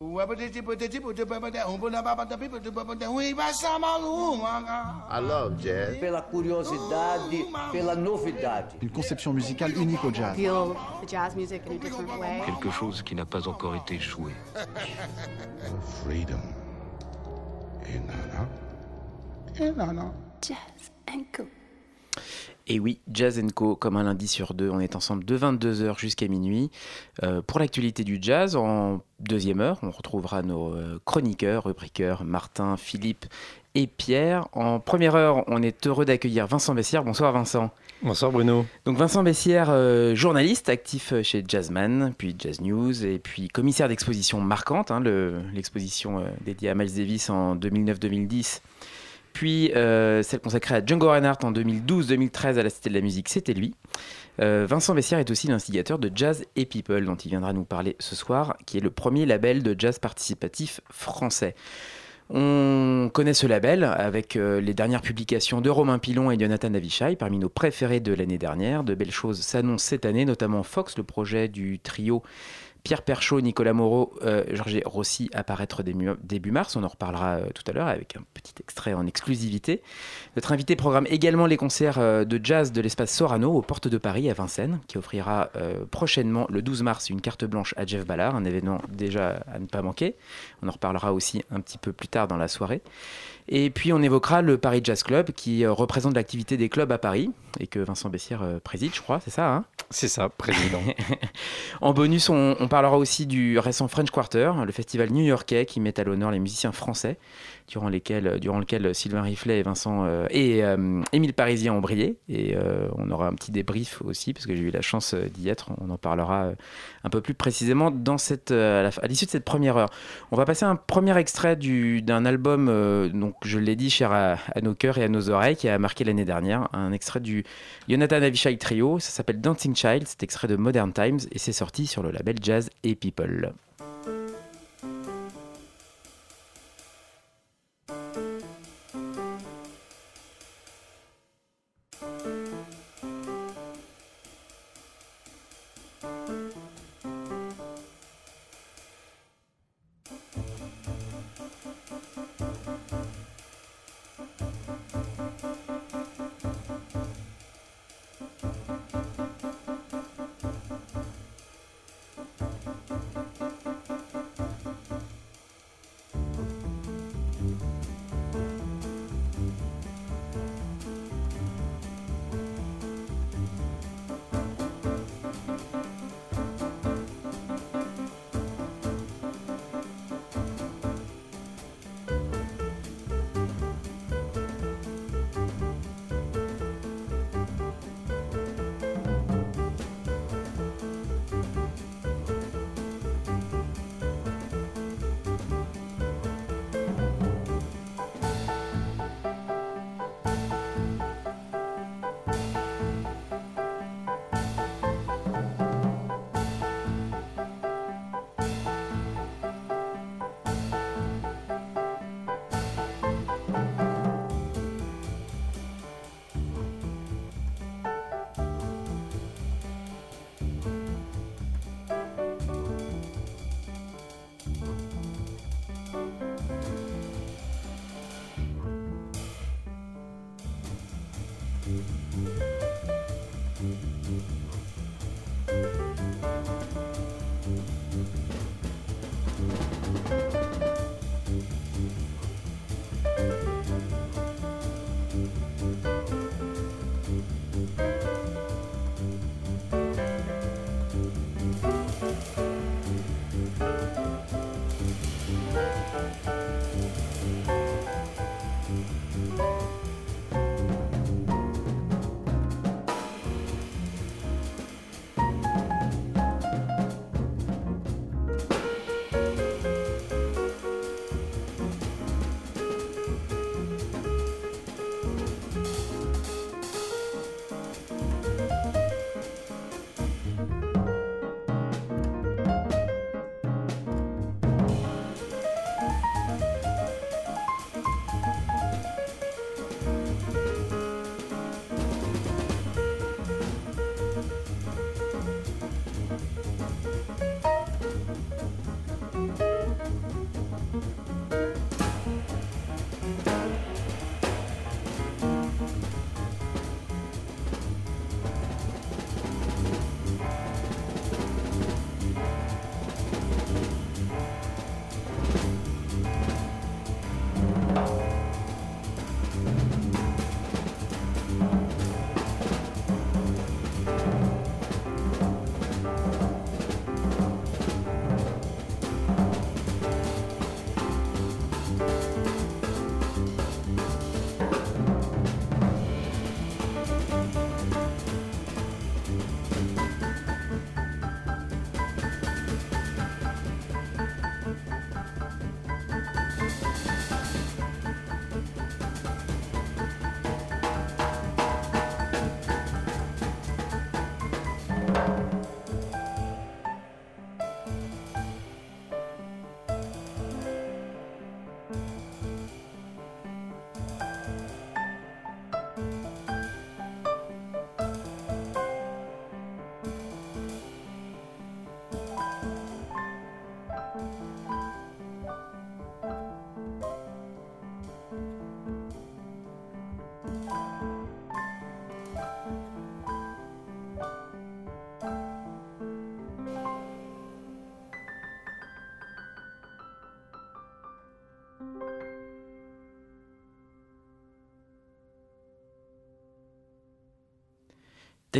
I love jazz. Pela curiosidade, pela novidade. Une conception musicale unique au jazz. feel the jazz music in a different way. Quelque chose qui n'a pas encore été joué. Freedom. Et nana. Et nana. Jazz and. Et oui, Jazz Co, comme un lundi sur deux, on est ensemble de 22h jusqu'à minuit. Euh, pour l'actualité du jazz, en deuxième heure, on retrouvera nos euh, chroniqueurs, rubriqueurs, Martin, Philippe et Pierre. En première heure, on est heureux d'accueillir Vincent Bessière. Bonsoir Vincent. Bonsoir Bruno. Donc Vincent Bessière, euh, journaliste actif chez Jazzman, puis Jazz News, et puis commissaire d'exposition marquante, hein, le- l'exposition euh, dédiée à Miles Davis en 2009-2010 puis euh, celle consacrée à Django Reinhardt en 2012-2013 à la Cité de la Musique, c'était lui. Euh, Vincent Bessière est aussi l'instigateur de Jazz et People, dont il viendra nous parler ce soir, qui est le premier label de jazz participatif français. On connaît ce label avec euh, les dernières publications de Romain Pilon et Jonathan Avishai, parmi nos préférés de l'année dernière. De belles choses s'annoncent cette année, notamment Fox, le projet du trio Pierre Perchaud, Nicolas Moreau, euh, Georges Rossi apparaître début, mars. On en reparlera euh, tout à l'heure avec un petit extrait en exclusivité. Notre invité programme également les concerts euh, de jazz de l'espace Sorano aux portes de Paris à Vincennes, qui offrira euh, prochainement le 12 mars une carte blanche à Jeff Ballard, un événement déjà à ne pas manquer. On en reparlera aussi un petit peu plus tard dans la soirée. Et puis on évoquera le Paris Jazz Club qui euh, représente l'activité des clubs à Paris et que Vincent Bessière euh, préside, je crois, c'est ça hein? C'est ça, président. En bonus, on, on parlera aussi du récent French Quarter, le festival new-yorkais qui met à l'honneur les musiciens français, durant, lesquels, durant lequel Sylvain Riflet et Vincent euh, et euh, Émile Parisien ont brillé. Et euh, on aura un petit débrief aussi, parce que j'ai eu la chance euh, d'y être. On en parlera euh, un peu plus précisément dans cette, euh, à l'issue de cette première heure. On va passer un premier extrait du- d'un album, euh, donc je l'ai dit, cher à, à nos cœurs et à nos oreilles, qui a marqué l'année dernière. Un extrait du Jonathan Avishai Trio. Ça s'appelle Dancing Child. C'est extrait de Modern Times et c'est sorti sur le label Jazz et People.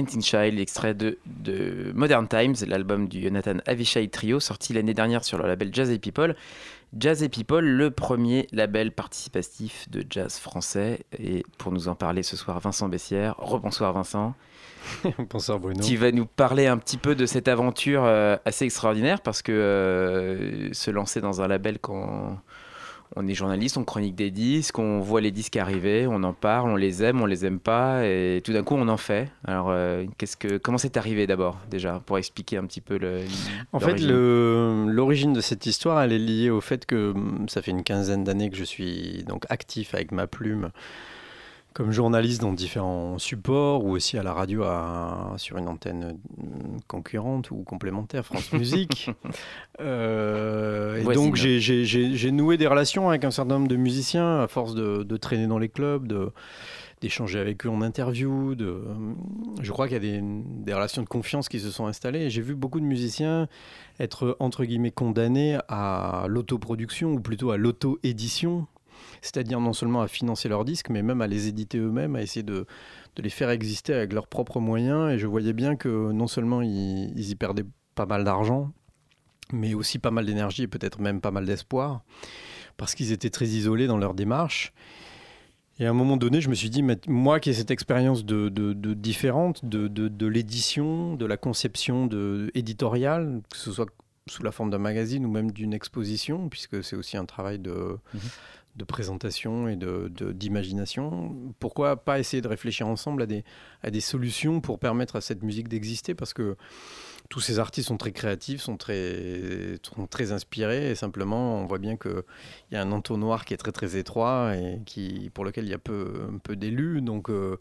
Child, extrait de, de Modern Times, l'album du Jonathan Avishai Trio, sorti l'année dernière sur le label Jazz et People. Jazz et People, le premier label participatif de jazz français. Et pour nous en parler ce soir, Vincent Bessière. Rebonsoir Vincent. Bonsoir Bruno. Tu vas nous parler un petit peu de cette aventure euh, assez extraordinaire parce que euh, se lancer dans un label quand on est journaliste, on chronique des disques, on voit les disques arriver, on en parle, on les aime, on les aime pas, et tout d'un coup on en fait. Alors, euh, qu'est-ce que, comment c'est arrivé d'abord déjà pour expliquer un petit peu le. En fait, l'origine de cette histoire, elle est liée au fait que hum, ça fait une quinzaine d'années que je suis donc actif avec ma plume comme journaliste dans différents supports ou aussi à la radio à- sur une antenne hum, concurrente ou complémentaire, France Musique. Euh, et Voisine. donc j'ai- noué des relations avec un certain nombre de musiciens à force de, de traîner dans les clubs, d'échanger avec eux en interview. De, hum, je crois qu'il y a des, des relations de confiance qui se sont installées. J'ai vu beaucoup de musiciens être entre guillemets condamnés à l'autoproduction ou plutôt à l'auto-édition. C'est-à-dire non seulement à financer leurs disques, mais même à les éditer eux-mêmes, à essayer de, de les faire exister avec leurs propres moyens. Et je voyais bien que non seulement ils, y perdaient pas mal d'argent, mais aussi pas mal d'énergie et peut-être même pas mal d'espoir, parce qu'ils étaient très isolés dans leur démarche. Et à un moment donné, je me suis dit, moi qui ai cette expérience de, de- différente de, de- l'édition, de la conception éditoriale, que ce soit sous la forme d'un magazine ou même d'une exposition, puisque c'est aussi un travail de, Mhm. De présentation et de- de- d'imagination, pourquoi pas essayer de réfléchir ensemble à des, à des solutions pour permettre à cette musique d'exister? Parce que tous ces artistes sont très créatifs, sont très, sont très inspirés, et simplement, on voit bien qu'il y a un entonnoir qui est très très étroit et qui, pour lequel il y a peu, peu d'élus. Donc, euh,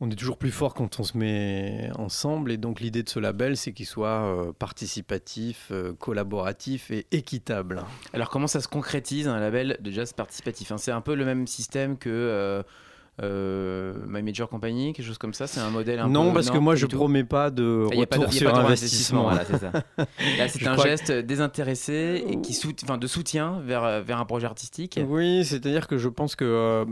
on est toujours plus fort quand on se met ensemble. Et donc, l'idée de ce label, c'est qu'il soit euh, participatif, euh, collaboratif et équitable. Alors, comment ça se concrétise un label de jazz participatif? Hein C'est un peu le même système que euh, My Major Company, quelque chose comme ça C'est un modèle un non, peu- parce que moi, je tout promets pas de Il y a pas de- retour il y a pas sur de investissement. Voilà, c'est ça. Là, c'est un que- geste désintéressé et qui sout- enfin, de soutien vers, vers un projet artistique. Oui, c'est-à-dire que je pense que euh,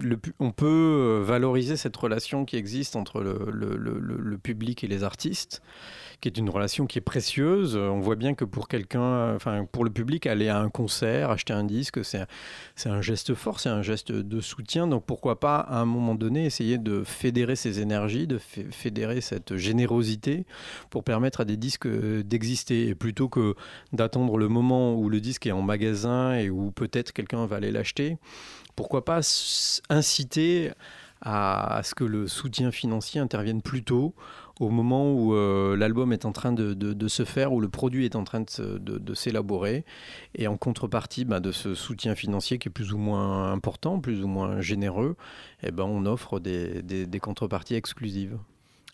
le pu- on peut euh, valoriser cette relation qui existe entre le- le- le public et les artistes, qui est une relation qui est précieuse. Euh, On voit bien que pour quelqu'un, euh, enfin pour le public, aller à un concert, acheter un disque, c'est un geste fort, c'est un geste de soutien. Donc pourquoi pas à un moment donné essayer de fédérer ces énergies, de fé- fédérer cette générosité pour permettre à des disques euh, d'exister et plutôt que d'attendre le moment où le disque est en magasin et où peut-être quelqu'un va aller l'acheter, pourquoi pas inciter à ce que le soutien financier intervienne plus tôt, au moment où euh, l'album est en train de, se faire, où le produit est en train de, s'élaborer, et en contrepartie bah, de ce soutien financier qui est plus ou moins important, plus ou moins généreux, eh ben, on offre des contreparties exclusives.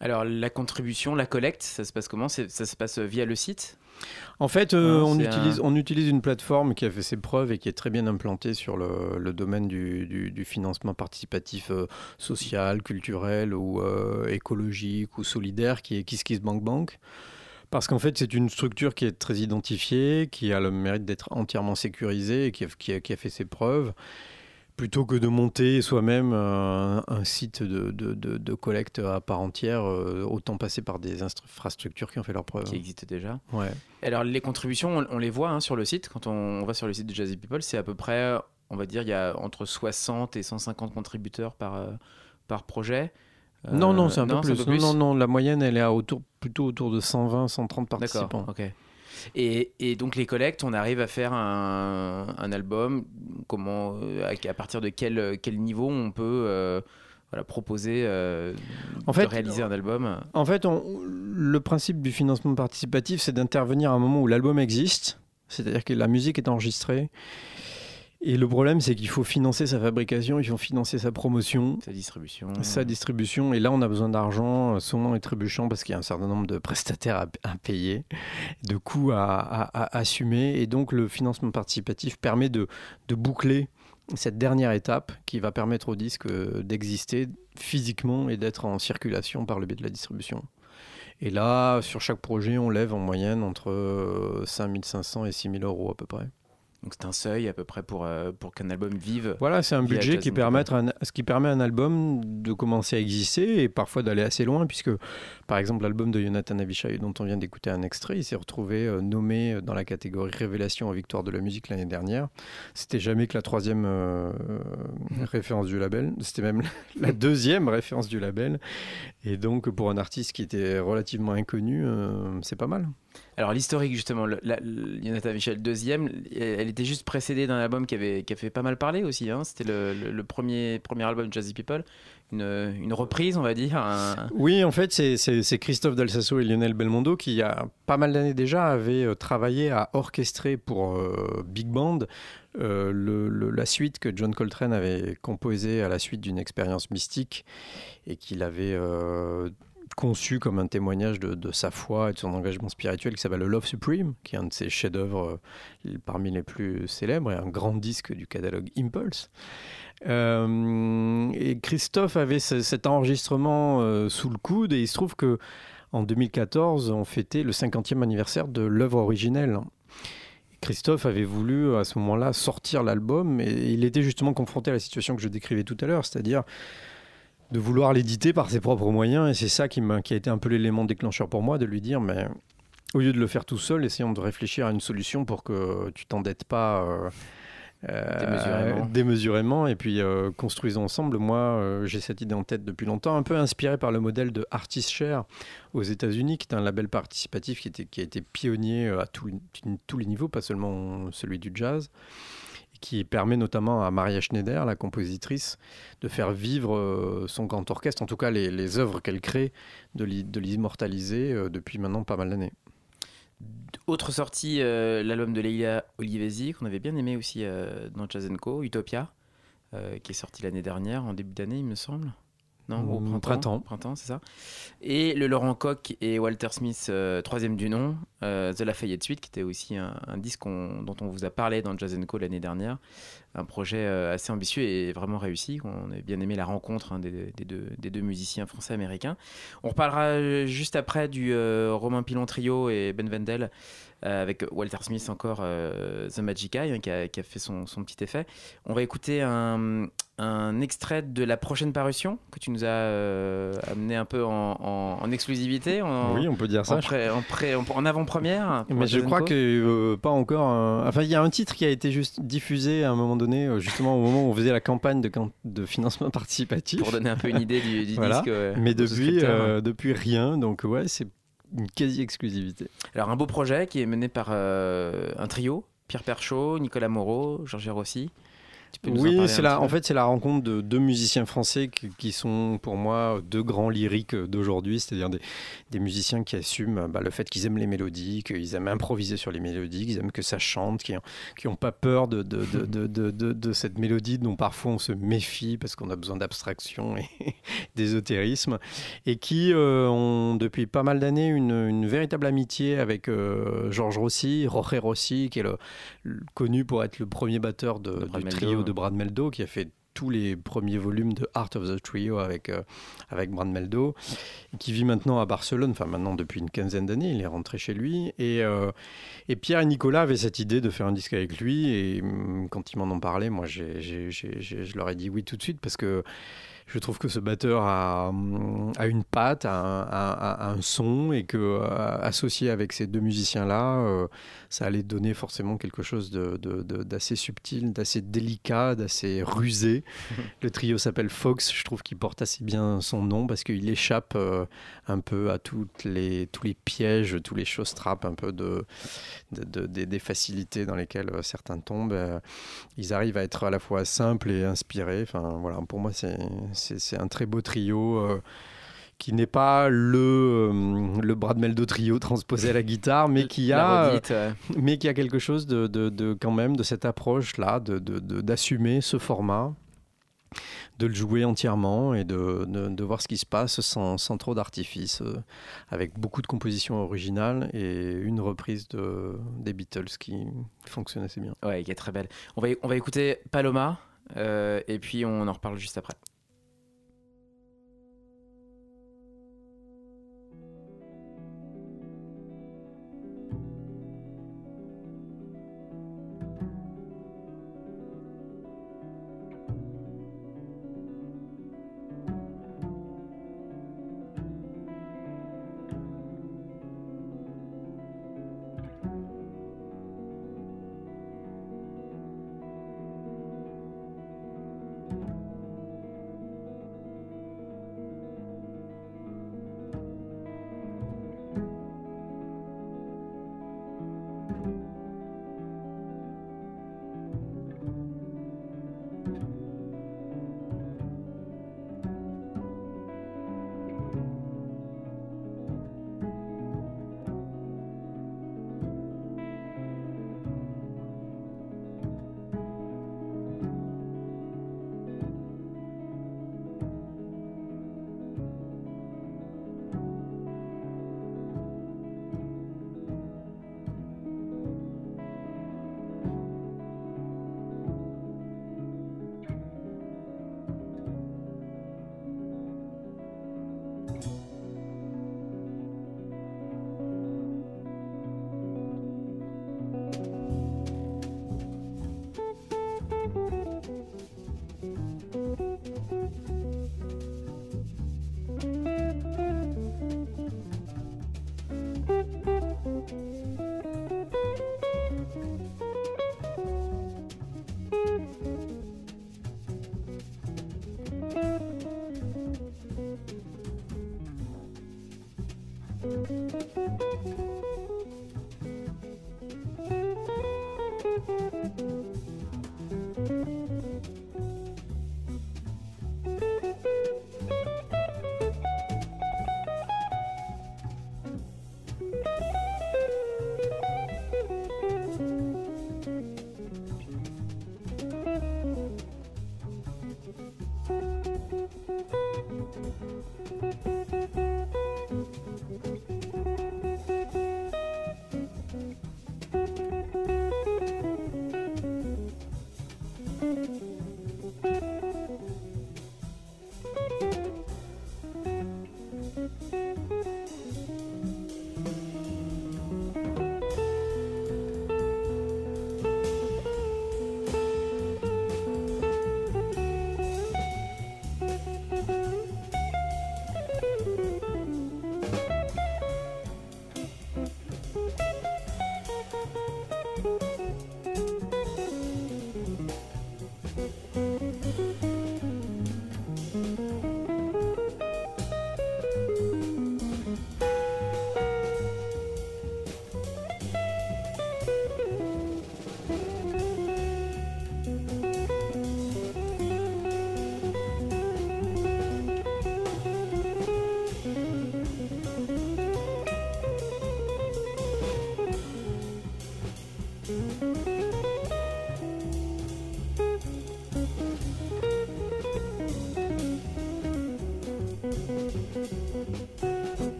Alors, la contribution, la collecte, ça se passe comment? Ça se passe via le site? En fait, euh, on, utilise, un- on utilise une plateforme qui a fait ses preuves et qui est très bien implantée sur le, le domaine du, du- du financement participatif euh, social, culturel ou euh, écologique ou solidaire, qui est KissKissBankBank. Parce qu'en fait, c'est une structure qui est très identifiée, qui a le mérite d'être entièrement sécurisée et qui a, qui a- qui a fait ses preuves. Plutôt que de monter soi-même euh, un site de, de- de- de collecte à part entière, euh, autant passer par des infrastructures qui ont fait leurs preuves. qui existe déjà. Ouais. Alors, les contributions, on, on les voit hein, sur le site. Quand on, on va sur le site de Jazzy People, c'est à peu près, on va dire, il y a entre 60 et 150 contributeurs par, euh, par projet. Euh, Non, non, c'est un, peu plus. Non, non, non, la moyenne, elle est à autour, plutôt autour de 120, 130 participants. D'accord, ok. Et, et donc les collectes, on arrive à faire un, un album. Comment, euh, à, à partir de quel, quel niveau on peut euh, voilà, proposer euh, En de réaliser un album? En fait, on- le principe du financement participatif, c'est d'intervenir à un moment où l'album existe, c'est-à-dire que la musique est enregistrée, Et le problème, c'est qu'il faut financer sa fabrication, il faut financer sa promotion, Sa distribution. sa distribution. Et là, on a besoin d'argent, euh, sonnant et trébuchant, parce qu'il y a un certain nombre de prestataires à, à payer, de coûts à, à- à assumer. Et donc, le financement participatif permet de, de boucler cette dernière étape qui va permettre au disque euh, d'exister physiquement et d'être en circulation par le biais de la distribution. Et là, sur chaque projet, on lève en moyenne entre euh, 5500 et 6000 euros à peu près. Donc c'est un seuil à peu près pour, euh, pour qu'un album vive. Voilà, c'est un budget qui permet, à un- ce qui permet à un album de commencer à exister et parfois d'aller assez loin, puisque par exemple l'album de Jonathan Avishai dont on vient d'écouter un extrait, il s'est retrouvé euh, nommé dans la catégorie Révélation en victoire de la musique l'année dernière. C'était jamais que la troisième euh, euh, référence du label, c'était même la deuxième référence du label. Et donc pour un artiste qui était relativement inconnu, c'est pas mal. Alors l'historique justement, le, Michel deuxième, elle, était juste précédée d'un album qui avait, qui a fait pas mal parler aussi. hein. C'était le, le- premier, premier album de Jazzy People, une, une reprise on va dire. Oui, en fait, c'est- Christophe Dalsasso et Lionel Belmondo qui, il y a pas mal d'années déjà, avaient euh, travaillé à orchestrer pour euh, Big Band euh, la suite que John Coltrane avait composée à la suite d'une expérience mystique et qu'il avait conçu comme un témoignage de, sa foi et de son engagement spirituel qui s'appelle le Love Supreme, qui est un de ses chefs-d'œuvre euh, parmi les plus célèbres et un grand disque du catalogue Impulse. Euh, et Christophe avait ce- cet enregistrement euh, sous le coude et il se trouve que en 2014, on fêtait le 50e anniversaire de l'œuvre originelle. Christophe avait voulu à ce moment-là sortir l'album et il était justement confronté à la situation que je décrivais tout à l'heure, c'est-à-dire de vouloir l'éditer par ses propres moyens et c'est ça qui, m'a- qui a été un peu l'élément déclencheur pour moi de lui dire mais au lieu de le faire tout seul, essayons de réfléchir à une solution pour que tu t'endettes pas euh, euh, Démesurément. et puis euh, construisons ensemble. Moi, j'ai cette idée en tête depuis longtemps, un peu inspiré par le modèle de Artist Share aux États-Unis, qui est un label participatif qui, était, qui a été pionnier à tous tous les niveaux, pas seulement celui du jazz, qui permet notamment à Maria Schneider, la compositrice, de faire vivre euh, son grand orchestre, en tout cas les, œuvres qu'elle crée, de l'i- de l'immortaliser euh, depuis maintenant pas mal d'années. Autre sortie, euh, l'album de Leila Olivesi, qu'on avait bien aimé aussi dans Co, Utopia, qui est sorti l'année dernière, en début d'année, il me semble. Non, au Mm, printemps. printemps. Printemps, c'est ça. Et le Laurent Koch et Walter Smith, euh, troisième du nom, euh, The Lafayette Suite, qui était aussi un, un disque dont on vous a parlé dans Jazz Co l'année dernière. Un projet euh, assez ambitieux et vraiment réussi. On a bien aimé la rencontre hein, des, des deux, des deux musiciens français-américains. On reparlera euh, juste après du Romain Pilon Trio et Ben Wendell euh, avec Walter Smith encore, euh, The Magic Eye, hein, qui, a, qui a fait son, son petit effet. On va écouter un, un extrait de la prochaine parution que tu nous as euh, amené un peu en, en- en exclusivité, en, oui, on peut dire ça. en, pré- en, pré- en- en avant-première. Mais je crois que euh, pas encore. un- Enfin, il y a un titre qui a été juste diffusé à un moment donné, euh, justement au moment où on faisait la campagne de, financement participatif. Pour donner un peu une idée du, du Voilà. disque. ouais, Mais depuis, euh, depuis rien. Donc ouais, c'est une quasi-exclusivité. Alors, un beau projet qui est mené par euh, un trio Pierre Perchaud, Nicolas Moreau, Georges Rossi. Oui, c'est la, en fait, c'est la rencontre de deux musiciens français qui, qui sont pour moi deux grands lyriques d'aujourd'hui, c'est-à-dire des, des musiciens qui assument bah, le fait qu'ils aiment les mélodies, qu'ils aiment improviser sur les mélodies, qu'ils aiment que ça chante, qui n'ont pas peur de, de, de, de, de- de- de cette mélodie dont parfois on se méfie parce qu'on a besoin d'abstraction et d'ésotérisme, et qui euh, ont depuis pas mal d'années une, une véritable amitié avec euh, Georges Rossi, Jorge Rossi, qui est le, le- connu pour être le premier batteur de, du Meldo, de Brad Meldo, qui a fait tous les premiers volumes de Art of the Trio avec, euh, avec Brad Meldo, qui vit maintenant à Barcelone, enfin maintenant depuis une quinzaine d'années, il est rentré chez lui. Et, euh, et Pierre et Nicolas avaient cette idée de faire un disque avec lui, et hum, quand ils m'en ont parlé, moi j'ai- je leur ai dit oui tout de suite, parce que je trouve que ce batteur a, a une patte, a un, a- a un son, et que euh, associé avec ces deux musiciens-là, euh, ça allait donner forcément quelque chose d'assez subtil, d'assez délicat, d'assez rusé. Le trio s'appelle Fox, je trouve qu'il porte assez bien son nom parce qu'il échappe euh, un peu à toutes les, tous les pièges, tous les choses trappes, un peu de, de- de- des- des facilités dans lesquelles certains tombent. Ils arrivent à être à la fois simples et inspirés. Enfin, voilà, pour moi, c'est c'est- un très beau trio. euh, qui n'est pas le, euh, le Brad Meldo trio transposé à la guitare, mais qui a, redite, euh, mais qui a quelque chose de, de- de- quand même de cette approche-là, de, de- de- d'assumer ce format, de le jouer entièrement et de, de- de voir ce qui se passe sans, sans trop d'artifice, euh, avec beaucoup de compositions originales et une reprise de, des Beatles qui fonctionne assez bien. ouais, qui est très belle. On va, on va écouter Paloma et puis on en reparle juste après.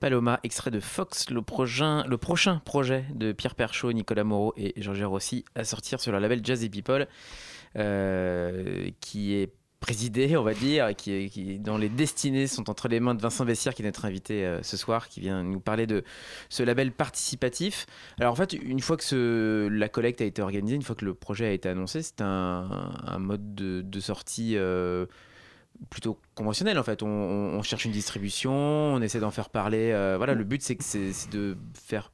Paloma, extrait de Fox, le prochain, projet de Pierre Perchaud, Nicolas Moreau et Georges Rossi à sortir sur le label Jazz People, euh, qui est présidé, on va dire, qui, qui, dont les destinées sont entre les mains de Vincent Bessière, qui est notre invité euh, ce soir, qui vient nous parler de ce label participatif. Alors en fait, une fois que la collecte a été organisée, une fois que le projet a été annoncé, c'est un, mode de, de sortie euh, plutôt conventionnel en fait. On, cherche une distribution, on essaie d'en faire parler. Euh, voilà, le but c'est de faire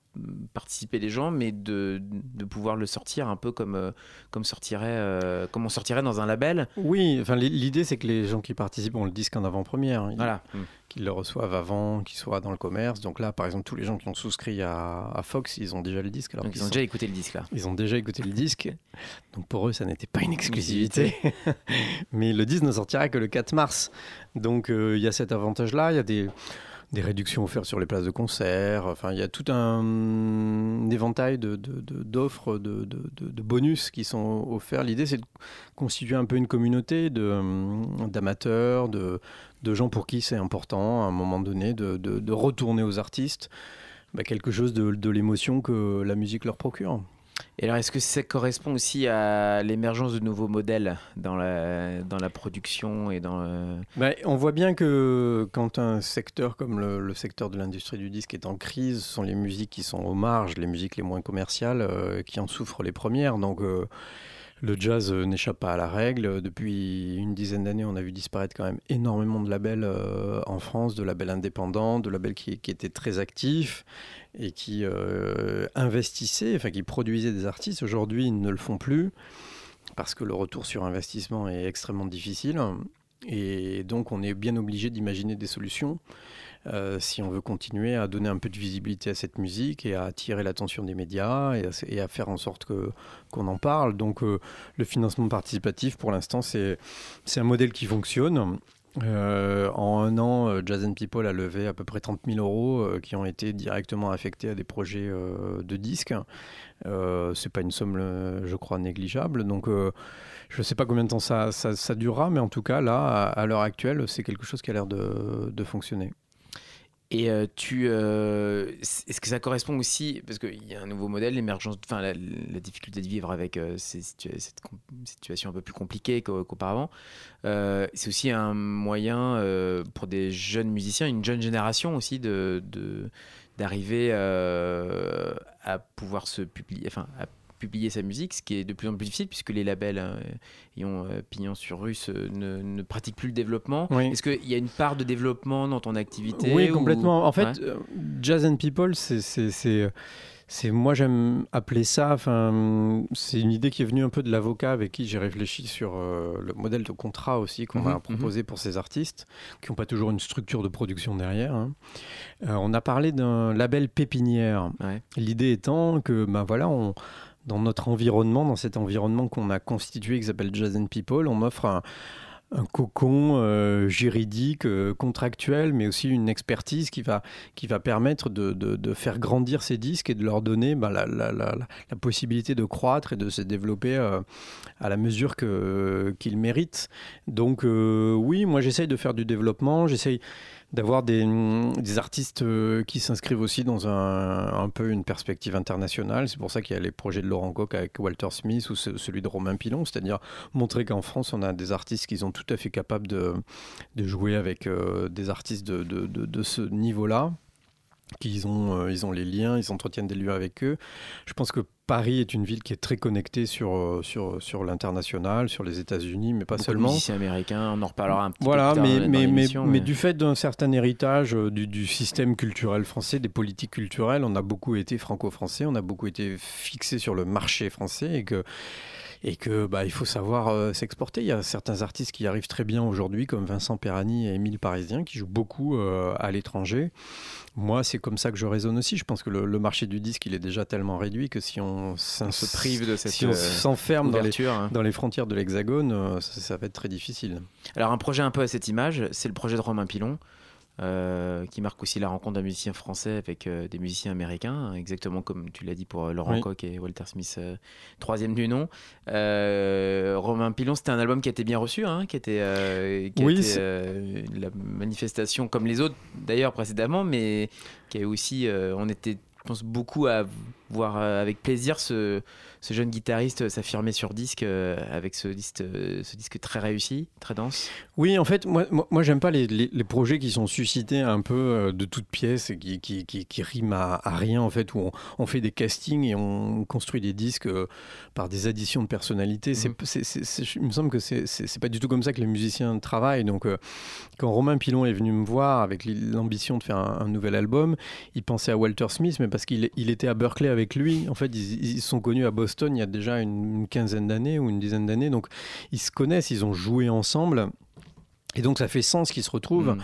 participer les gens, mais de, de, pouvoir le sortir un peu comme, euh, comme, sortirait, euh, comme on sortirait dans un label. Oui, enfin, l'idée c'est que les gens qui participent ont le disque en avant-première. Hein. Voilà. Qu'ils le reçoivent avant, qu'ils soient dans le commerce. Donc là, par exemple, tous les gens qui ont souscrit à, à Fox, ils ont déjà le disque. Alors Donc ils ont sont... déjà écouté le disque là. Ils ont déjà écouté le disque. Donc pour eux, ça n'était pas une exclusivité. mais le disque ne sortira que le 4 mars. Donc euh, il y a cet avantage-là. Il y a des des réductions offertes sur les places de concert. Enfin, il y a tout un, éventail d'offres, de, bonus qui sont offerts. L'idée, c'est de constituer un peu une communauté d'amateurs, de, gens pour qui c'est important, à un moment donné, de, retourner aux artistes bah, quelque chose de l'émotion que la musique leur procure. Et alors, est-ce que ça correspond aussi à l'émergence de nouveaux modèles dans la, dans la production et dans le... bah, On voit bien que quand un secteur comme le, secteur de l'industrie du disque est en crise, ce sont les musiques qui sont aux marges, les musiques les moins commerciales, euh, qui en souffrent les premières. Donc, euh, le jazz n'échappe pas à la règle. Depuis une dizaine d'années, on a vu disparaître quand même énormément de labels euh, en France, de labels indépendants, de labels qui, qui étaient très actifs et qui euh, investissaient, enfin qui produisaient des artistes. Aujourd'hui, ils ne le font plus parce que le retour sur investissement est extrêmement difficile. Et donc, on est bien obligé d'imaginer des solutions euh, si on veut continuer à donner un peu de visibilité à cette musique et à attirer l'attention des médias et à, faire en sorte que, qu'on en parle. Donc euh, le financement participatif, pour l'instant, c'est, un modèle qui fonctionne. Euh, en un an, Jazz and People a levé à peu près 30 000 euros qui ont été directement affectés à des projets de disques. C'est pas une somme, je crois, négligeable. Donc, je ne sais pas combien de temps ça, ça, ça, durera, mais en tout cas, là, à, à l'heure actuelle, c'est quelque chose qui a l'air de, de fonctionner. Et euh, tu, euh, est-ce que ça correspond aussi, parce qu'il y a un nouveau modèle, l'émergence, enfin la, difficulté de vivre avec euh, cette situation un peu plus compliquée qu'auparavant, c'est aussi un moyen pour des jeunes musiciens, une jeune génération aussi, de d'arriver à pouvoir se publier, enfin à publier sa musique, ce qui est de plus en plus difficile puisque les labels ayant euh, pignon sur russe euh, ne, ne, pratiquent plus le développement. Oui. Est-ce qu'il y a une part de développement dans ton activité Oui, complètement. En fait, ouais. Jazz and People, c'est c'est moi j'aime appeler ça enfin c'est une idée qui est venue un peu de l'avocat avec qui j'ai réfléchi sur euh, le modèle de contrat aussi qu'on Mhm, mmh, va proposer mmh. pour ces artistes qui n'ont pas toujours une structure de production derrière hein. euh, on a parlé d'un label pépinière ouais. l'idée étant que ben voilà on dans notre environnement dans cet environnement qu'on a constitué qui s'appelle Jazz and People on offre un cocon euh, juridique, euh, contractuel, mais aussi une expertise qui va, qui va permettre de, de, faire grandir ces disques et de leur donner bah, la, possibilité de croître et de se développer euh, à la mesure qu'ils qu méritent. Donc oui, moi j'essaye de faire du développement, j'essaye d'avoir des, des, artistes euh, qui s'inscrivent aussi dans un, un, peu une perspective internationale. C'est pour ça qu'il y a les projets de Laurent Koch avec Walter Smith ou ce, celui de Romain Pilon, c'est-à-dire montrer qu'en France, on a des artistes qui sont tout à fait capables de, de jouer avec euh, des artistes de, de, de, ce niveau-là qu'ils ont, euh, ils ont les liens, ils entretiennent des lieux avec eux. Je pense que Paris est une ville qui est très connectée sur, euh, sur, sur l'international, sur les États-Unis, mais pas Beaucoup seulement. musiciens américains, on en reparlera un petit voilà, peu mais, plus tard mais, dans mais, mais... mais, du fait d'un certain héritage euh, du, du, système culturel français, des politiques culturelles, on a beaucoup été franco-français, on a beaucoup été fixé sur le marché français et que et que bah, il faut savoir euh, s'exporter. Il y a certains artistes qui arrivent très bien aujourd'hui, comme Vincent Perani et Émile Parisien, qui jouent beaucoup euh, à l'étranger. Moi, c'est comme ça que je raisonne aussi. Je pense que le, le, marché du disque, il est déjà tellement réduit que si on, on se prive de cette si on s'enferme dans, les, hein. dans les frontières de l'Hexagone, euh, ça, ça, va être très difficile. Alors, un projet un peu à cette image, c'est le projet de Romain Pilon. Euh, qui marque aussi la rencontre d'un musicien français avec euh, des musiciens américains, exactement comme tu l'as dit pour euh, Laurent Oui. Koch et Walter Smith, euh, troisième du nom. Romain Pilon, c'était un album qui a été bien reçu, hein, qui était, qui Oui, la manifestation comme les autres d'ailleurs précédemment, mais qui a aussi, euh, on était, je pense, beaucoup à voir euh, avec plaisir ce, ce jeune guitariste s'affirmer sur disque euh, avec ce disque, euh, ce disque très réussi, très dense. Oui, en fait, moi, moi, moi, j'aime pas les, les- les projets qui sont suscités un peu de toutes pièces et qui, qui, qui, qui riment à, à rien, en fait, où on, on fait des castings et on construit des disques par des additions de personnalités. C'est- il me semble que c'est pas du tout comme ça que les musiciens travaillent. Donc, quand Romain Pilon est venu me voir avec l'ambition de faire un, un nouvel album, il pensait à Walter Smith, mais parce qu'il il était à Berkeley avec lui. En fait, ils, sont connus à Boston il y a déjà une quinzaine d'années ou une dizaine d'années. Donc, ils se connaissent, ils ont joué ensemble. Et donc ça fait sens qu'ils se retrouvent. Mm.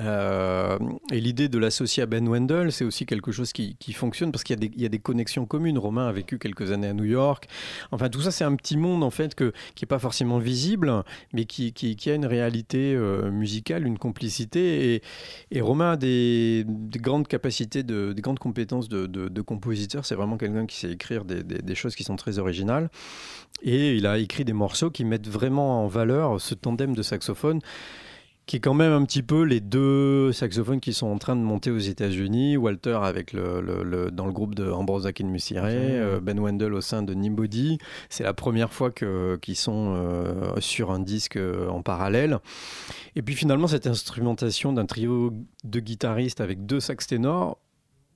Euh, et l'idée de l'associer à Ben Wendell, c'est aussi quelque chose qui, qui fonctionne parce qu'il y, a des- il y a des connexions communes. Romain a vécu quelques années à New York. Enfin, tout ça, c'est un petit monde en fait que, qui n'est pas forcément visible, mais qui, qui- qui a une réalité euh, musicale, une complicité. Et, et Romain a des, des grandes capacités, de, des grandes compétences de, de- de compositeur. C'est vraiment quelqu'un qui sait écrire des, des- des choses qui sont très originales. Et il a écrit des morceaux qui mettent vraiment en valeur ce tandem de saxophones qui est quand même un petit peu les deux saxophones qui sont en train de monter aux États-Unis. Walter avec le, le- le- dans le groupe de Ambrose Akinmusire, euh, Ben Wendell au sein de Nimbody. C'est la première fois qu'ils sont euh, sur un disque euh, en parallèle. Et puis finalement, cette instrumentation d'un trio de guitaristes avec deux sax ténors,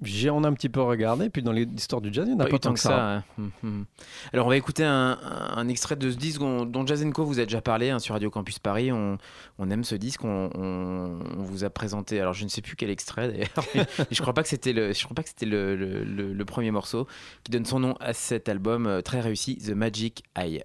j'ai en un petit peu regardé. Puis dans l'histoire du jazz, il n'y en a pas, eu tant que ça. hein. Mhm, mhm. Alors on va écouter un, extrait de ce disque dont, dont Jazz Co vous a déjà parlé hein, sur Radio Campus Paris. On, on aime ce disque, on, on- on vous a présenté. Alors je ne sais plus quel extrait d'ailleurs, mais je crois pas que c'était le, je crois pas que c'était le, le- le- le premier morceau qui donne son nom à cet album euh, très réussi, The Magic Eye.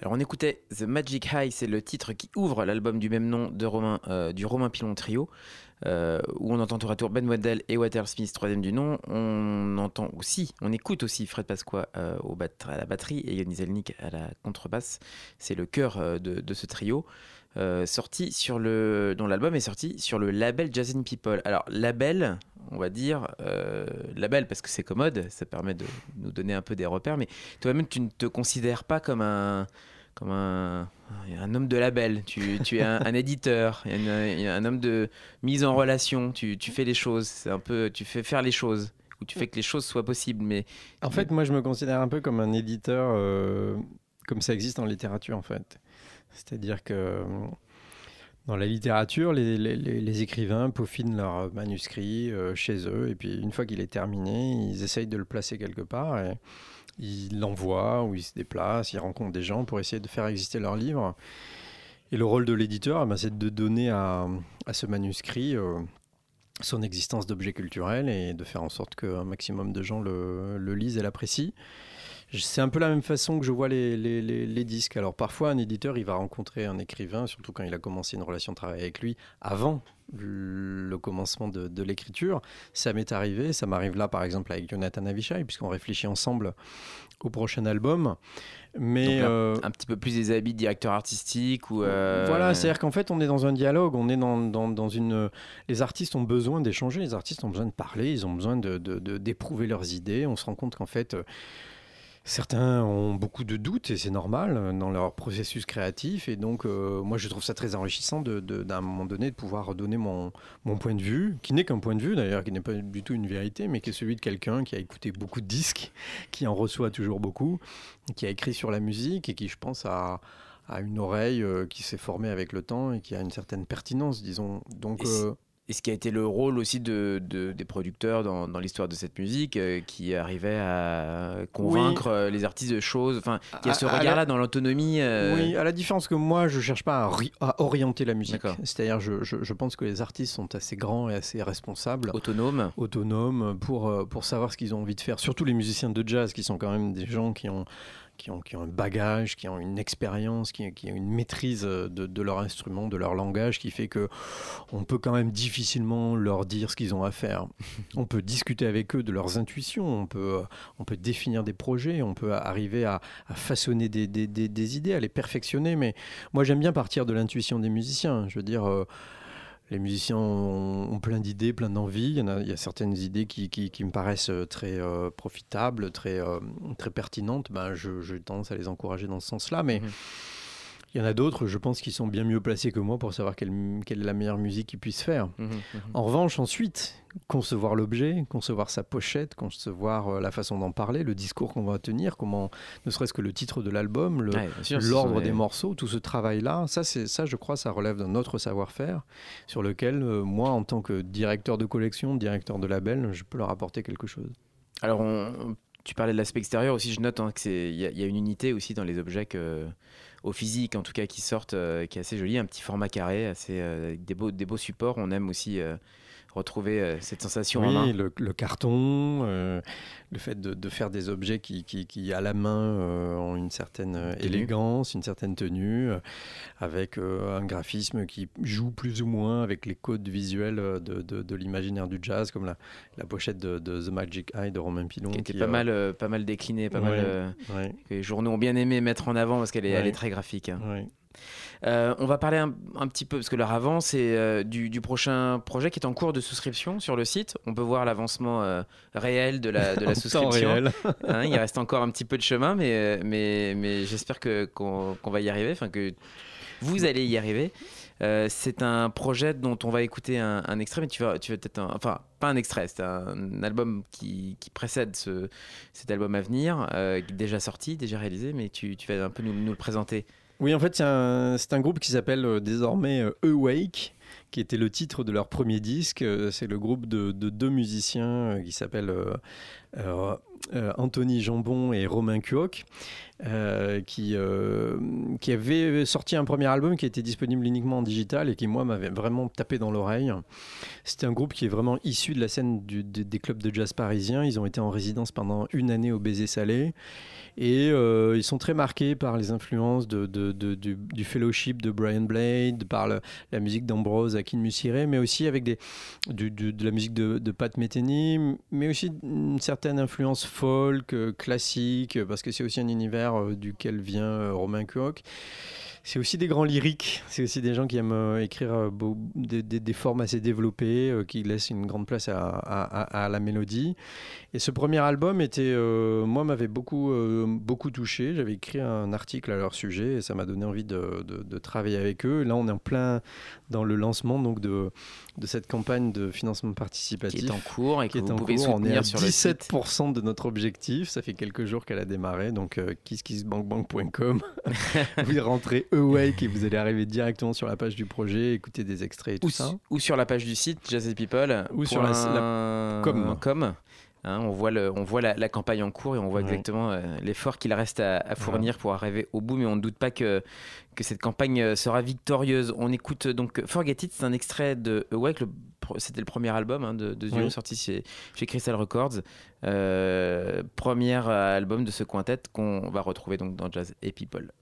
Alors on écoutait The Magic High, c'est le titre qui ouvre l'album du même nom de Romain, euh, du Romain Pilon Trio, euh, où on entend tour à tour Ben Waddell et Walter Smith, troisième du nom. On entend aussi, on écoute aussi Fred Pasqua euh, au à la batterie et Yoni Zelnik à la contrebasse. C'est le cœur de, ce trio. sorti sur le, dont l'album est sorti sur le label Jazz in People. Alors label, on va dire label parce que c'est commode, ça permet de nous donner un peu des repères, mais toi-même tu ne te considères pas comme un comme un, un homme de label. Tu, tu es un, un éditeur, il y a une- un homme de mise en relation. Tu, tu fais les choses, c'est un peu, tu fais faire les choses ou tu fais que les choses soient possibles. Mais En fait, moi, je me considère un peu comme un éditeur, euh, comme ça existe en littérature, en fait. C'est-à-dire que euh, dans la littérature, les, les- les- les écrivains peaufinent leur manuscrit euh, chez eux, et puis une fois qu'il est terminé, ils essayent de le placer quelque part, et ils l'envoient, ou ils se déplacent, ils rencontrent des gens pour essayer de faire exister leur livre. Et le rôle de l'éditeur, eh ben, c'est de donner à, à ce manuscrit euh, son existence d'objet culturel et de faire en sorte qu'un maximum de gens le, le lisent et l'apprécient. C'est un peu la même façon que je vois les, les- les- les disques. Alors parfois, un éditeur, il va rencontrer un écrivain, surtout quand il a commencé une relation de travail avec lui, avant le commencement de, de l'écriture. Ça m'est arrivé, ça m'arrive là par exemple avec Jonathan Avishai, puisqu'on réfléchit ensemble au prochain album. Mais là, euh, un petit peu plus des habits de directeur artistique ou euh, voilà, c'est-à-dire qu'en fait, on est dans un dialogue, on est dans, dans, dans une... Les artistes ont besoin d'échanger, les artistes ont besoin de parler, ils ont besoin de- d'éprouver leurs idées. On se rend compte qu'en fait, euh, certains ont beaucoup de doutes, et c'est normal, euh, dans leur processus créatif. Et donc, euh, moi, je trouve ça très enrichissant de, de- d'un moment donné de pouvoir donner mon, mon point de vue, qui n'est qu'un point de vue d'ailleurs, qui n'est pas du tout une vérité, mais qui est celui de quelqu'un qui a écouté beaucoup de disques, qui en reçoit toujours beaucoup, qui a écrit sur la musique et qui, je pense, a à une oreille euh, qui s'est formée avec le temps et qui a une certaine pertinence, disons. Donc, Et euh, Et ce qui a été le rôle aussi de, de- des producteurs dans, dans l'histoire de cette musique, euh, qui arrivaient à convaincre euh, les artistes de choses. Enfin, il y a ce la- regard-là dans l'autonomie. euh, oui, à la différence que moi, je cherche pas à, ri- à orienter la musique. C'est-à-dire, je, je- je pense que les artistes sont assez grands et assez responsables. autonomes. autonomes pour, pour savoir ce qu'ils ont envie de faire. Surtout les musiciens de jazz qui sont quand même des gens qui ont, qui ont, qui ont un bagage, qui ont une expérience, qui, qui ont une maîtrise euh, de, de leur instrument, de leur langage, qui fait que on peut quand même difficilement leur dire ce qu'ils ont à faire. on peut discuter avec eux de leurs intuitions, on peut, euh, on peut définir des projets, on peut arriver à, à façonner des, des- des- des idées, à les perfectionner. Mais moi, j'aime bien partir de l'intuition des musiciens. Je veux dire. euh, les musiciens ont, plein d'idées, plein d'envies. Il y, a, certaines idées qui, me paraissent euh, très euh, profitables, très, euh, très pertinentes. Ben, j'ai tendance à les encourager dans ce sens-là. Mhm. Il y en a d'autres, je pense, qui sont bien mieux placés que moi pour savoir quelle, quelle est la meilleure musique qu'ils puissent faire. Mhm, mhm. En revanche, ensuite, concevoir l'objet, concevoir sa pochette, concevoir euh, la façon d'en parler, le discours qu'on va tenir, comment, ne serait-ce que le titre de l'album, Ouais, l'ordre des- morceaux, tout ce travail-là, ça, ça, je crois, ça relève d'un autre savoir-faire sur lequel, euh, moi, en tant que directeur de collection, directeur de label, je peux leur apporter quelque chose. Alors, on- tu parlais de l'aspect extérieur aussi. Je note hein, que c'est il y, a- il y a une unité aussi dans les objets que, au physique, en tout cas, qui sortent, euh, qui est assez joli, un petit format carré, assez euh, des beaux, des beaux supports. On aime aussi euh, retrouver euh, cette sensation en main. Oui, le, le carton, euh, le fait de, de faire des objets qui, qui, qui, à la main, euh, ont une certaine Tenue. élégance, une certaine tenue, avec un graphisme qui joue plus ou moins avec les codes visuels de, de, de l'imaginaire du jazz, comme la, la pochette de, The Magic Eye de Romain Pilon. qui était qui, pas mal, pas mal déclinée, pas ouais. mal. ouais, que les journaux ont bien aimé mettre en avant parce qu'elle est, elle Ouais. est très graphique. hein. Euh, on va parler un, un petit peu, parce que l'heure avant, c'est euh, du, du prochain projet qui est en cours de souscription sur le site. On peut voir l'avancement euh, réel de la, de souscription. Hein, il reste encore un petit peu de chemin, mais, mais, mais j'espère que, qu'on, qu'on va y arriver, enfin que vous allez y arriver. Euh, c'est un projet dont on va écouter un, un extrait, mais tu vas, tu vas peut-être. un- enfin, pas un extrait, c'est un album qui, qui précède ce, cet album à venir, euh, déjà sorti, déjà réalisé, mais tu, tu vas un peu nous, nous le présenter. Oui, en fait, c'est un, groupe qui s'appelle euh, désormais euh, Awake, qui était le titre de leur premier disque. Euh, C'est le groupe de, de deux musiciens qui s'appellent Anthony Jambon et Romain Cuoc. Euh, qui, euh, qui avait sorti un premier album qui était disponible uniquement en digital et qui, moi, m'avait vraiment tapé dans l'oreille. C'était un groupe qui est vraiment issu de la scène des- clubs de jazz parisiens. Ils ont été en résidence pendant une année au Baiser Salé. Et euh, ils sont très marqués par les influences du, fellowship de Brian Blade, par la musique d'Ambrose Akin Musiré, mais aussi avec de la musique de, Pat Metheny, mais aussi une certaine influence folk, classique, parce que c'est aussi un univers euh, duquel vient euh, Romain Kuok. C'est aussi des grands lyriques, c'est aussi des gens qui aiment euh, écrire des, formes assez développées, qui laissent une grande place à, la mélodie. Et ce premier album était, moi, m'avait beaucoup, beaucoup touché. J'avais écrit un article à leur sujet et ça m'a donné envie de travailler avec eux. Et là, on est en plein dans le lancement donc de, de cette campagne de financement Qui participatif est en cours et que qui est vous en pouvez cours. On est à sur le site. 17% de notre objectif. Ça fait quelques jours qu'elle a démarré. Donc, euh, kisskissbankbank.com. vous rentrez awake et vous allez arriver directement sur la page du projet, écouter des extraits et tout Ou, ça. ou sur la page du site Jazz People. Ou sur la- point com. com. Hein, on voit, le, on voit la, la campagne en cours et on voit exactement euh, l'effort qu'il reste à, à fournir pour arriver au bout, mais on ne doute pas que, que cette campagne euh, sera victorieuse. On écoute euh, donc Forget It, c'est un extrait de Awake, c'était le premier album hein, de, de Zio, Oui. sorti chez, chez Crystal Records. Euh, premier album de ce quintet qu'on va retrouver donc dans Jazz et People.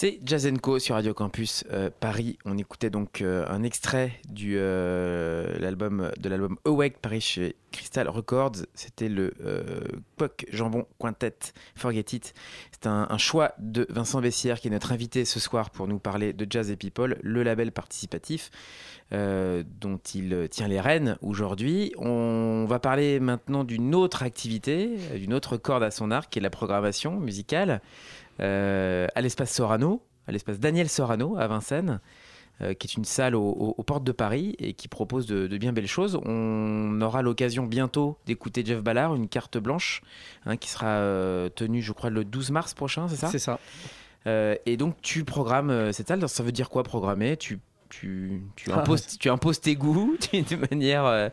C'est Jazz Co sur Radio Campus euh, Paris. On écoutait donc euh, un extrait euh, de l'album Awake Paris chez Crystal Records. C'était le Poc Jambon Quintet Forget It. C'est un, un, choix de Vincent Bessière qui est notre invité ce soir pour nous parler de Jazz et People, le label participatif dont il tient les rênes aujourd'hui. On va parler maintenant d'une autre activité, d'une autre corde à son arc qui est la programmation musicale. Euh, à l'espace Sorano, à l'espace Daniel Sorano à Vincennes. Euh, qui est une salle aux, portes de Paris et qui propose de, bien belles choses. On aura l'occasion bientôt d'écouter Jeff Ballard, une carte blanche, hein, qui sera euh, tenue, je crois, le 12 mars prochain, c'est ça? C'est ça. et donc tu programmes cette salle, ça veut dire quoi programmer? Tu tu, tu, ah, imposes, tu imposes tes goûts de manière. Euh,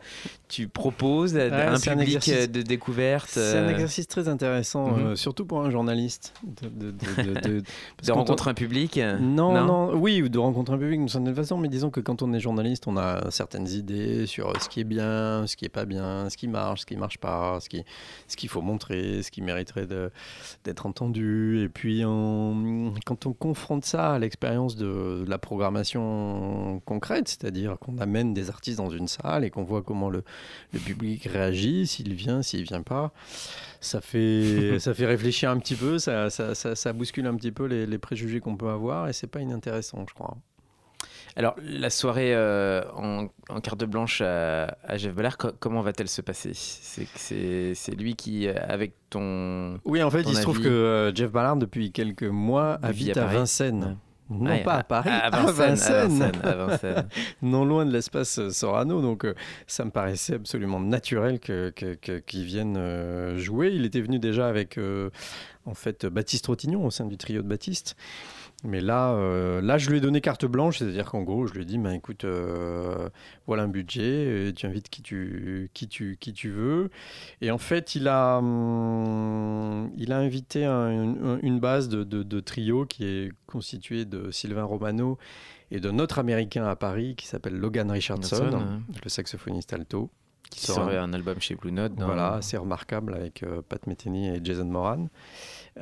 tu proposes un public euh, de découverte. C'est un euh, exercice très intéressant, mhm. surtout pour un journaliste. De, de, de rencontrer un public non, non, oui, de rencontrer un public d'une certaine façon, mais disons que quand on est journaliste, on a certaines idées sur ce qui est bien, ce qui est pas bien, ce qui marche, ce qui marche pas, ce qu'il ce qu'il faut montrer, ce qui mériterait d'être entendu. Et puis, quand on confronte ça à l'expérience de la programmation concrète, c'est-à-dire qu'on amène des artistes dans une salle et qu'on voit comment le, public réagit, s'il vient, s'il vient pas. Ça fait, ça fait réfléchir un petit peu, ça, ça, bouscule un petit peu les, préjugés qu'on peut avoir et c'est pas inintéressant, je crois. Alors, la soirée euh, en, carte blanche à, Jeff Ballard, comment va-t-elle se passer? C'est lui qui, avec ton. Oui, en fait, il se trouve que euh, Jeff Ballard, depuis quelques mois, habite à, Vincennes. Non pas à Paris, à, Vincennes, non loin de l'espace Sorano. Donc euh, ça me paraissait absolument naturel qu'ils que, viennent euh, jouer. Il était venu déjà avec euh, en fait Baptiste Rotignon au sein du trio de Baptiste. Mais là, euh, là, je lui ai donné carte blanche, c'est-à-dire qu'en gros, je lui ai dit, bah, écoute, euh, voilà un budget, tu invites qui tu, qui, tu, qui tu veux. Et en fait, il a, hum, il a invité une base de, de, trio qui est constituée de Sylvain Romano et d'un autre Américain à Paris qui s'appelle Logan Richardson, le saxophoniste alto. Qui sort un, album chez Blue Note. Voilà, assez remarquable avec euh, Pat Metheny et Jason Moran.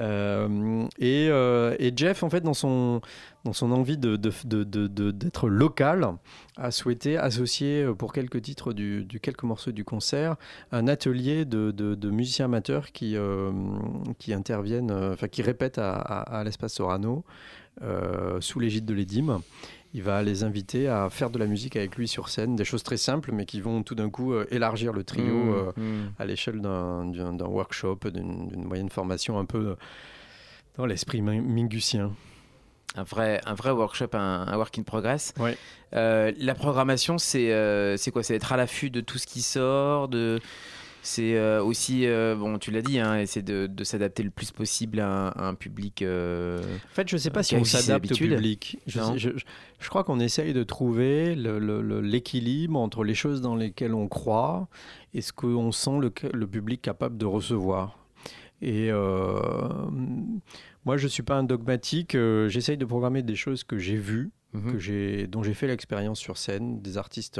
Euh, euh, et, Jeff, en fait, dans son, dans son envie d'être de, de, local, a souhaité associer euh, pour quelques titres du, quelques morceaux du concert un atelier de, musiciens amateurs qui, qui interviennent, enfin qui répètent à, à, l'espace Sorano sous l'égide de l'EDIM il va les inviter à faire de la musique avec lui sur scène, des choses très simples, mais qui vont tout d'un coup euh, élargir le trio mmh, euh, mmh. à l'échelle d'un workshop, d'une moyenne formation un peu dans l'esprit mingusien. Un vrai, un vrai workshop, un, work in progress. Euh, la programmation, c'est quoi? C'est être à l'affût de tout ce qui sort, de c'est euh, aussi, euh, bon, tu l'as dit, hein, essayer de, s'adapter le plus possible à un, public. Euh, en fait, je ne sais pas si on s'adapte au public. Je, je, crois qu'on essaye de trouver l'équilibre entre les choses dans lesquelles on croit et ce qu'on sent le, le, public capable de recevoir. Et moi, je ne suis pas un dogmatique. J'essaye de programmer des choses que j'ai vues, mhm. que dont j'ai fait l'expérience sur scène, des artistes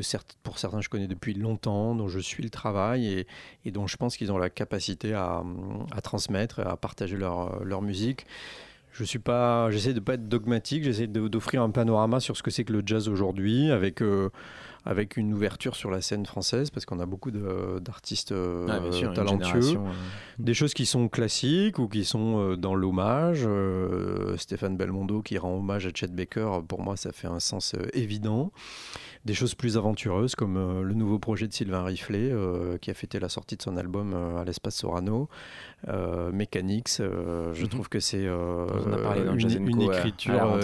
que pour certains je connais depuis longtemps, dont je suis le travail et, dont je pense qu'ils ont la capacité à, transmettre, à partager leur, leur musique. Je suis pas, j'essaie de pas être dogmatique, j'essaie d'offrir un panorama sur ce que c'est que le jazz aujourd'hui, avec euh, avec une ouverture sur la scène française, parce qu'on a beaucoup d'artistes euh, ah, talentueux, des choses qui sont classiques ou qui sont euh, dans l'hommage. Stéphane Belmondo qui rend hommage à Chet Baker, pour moi, ça fait un sens évident des choses plus aventureuses comme euh, le nouveau projet de Sylvain Riflet euh, qui a fêté la sortie de son album euh, à l'espace Sorano, Mechanics. je mhm. trouve que c'est une, écriture.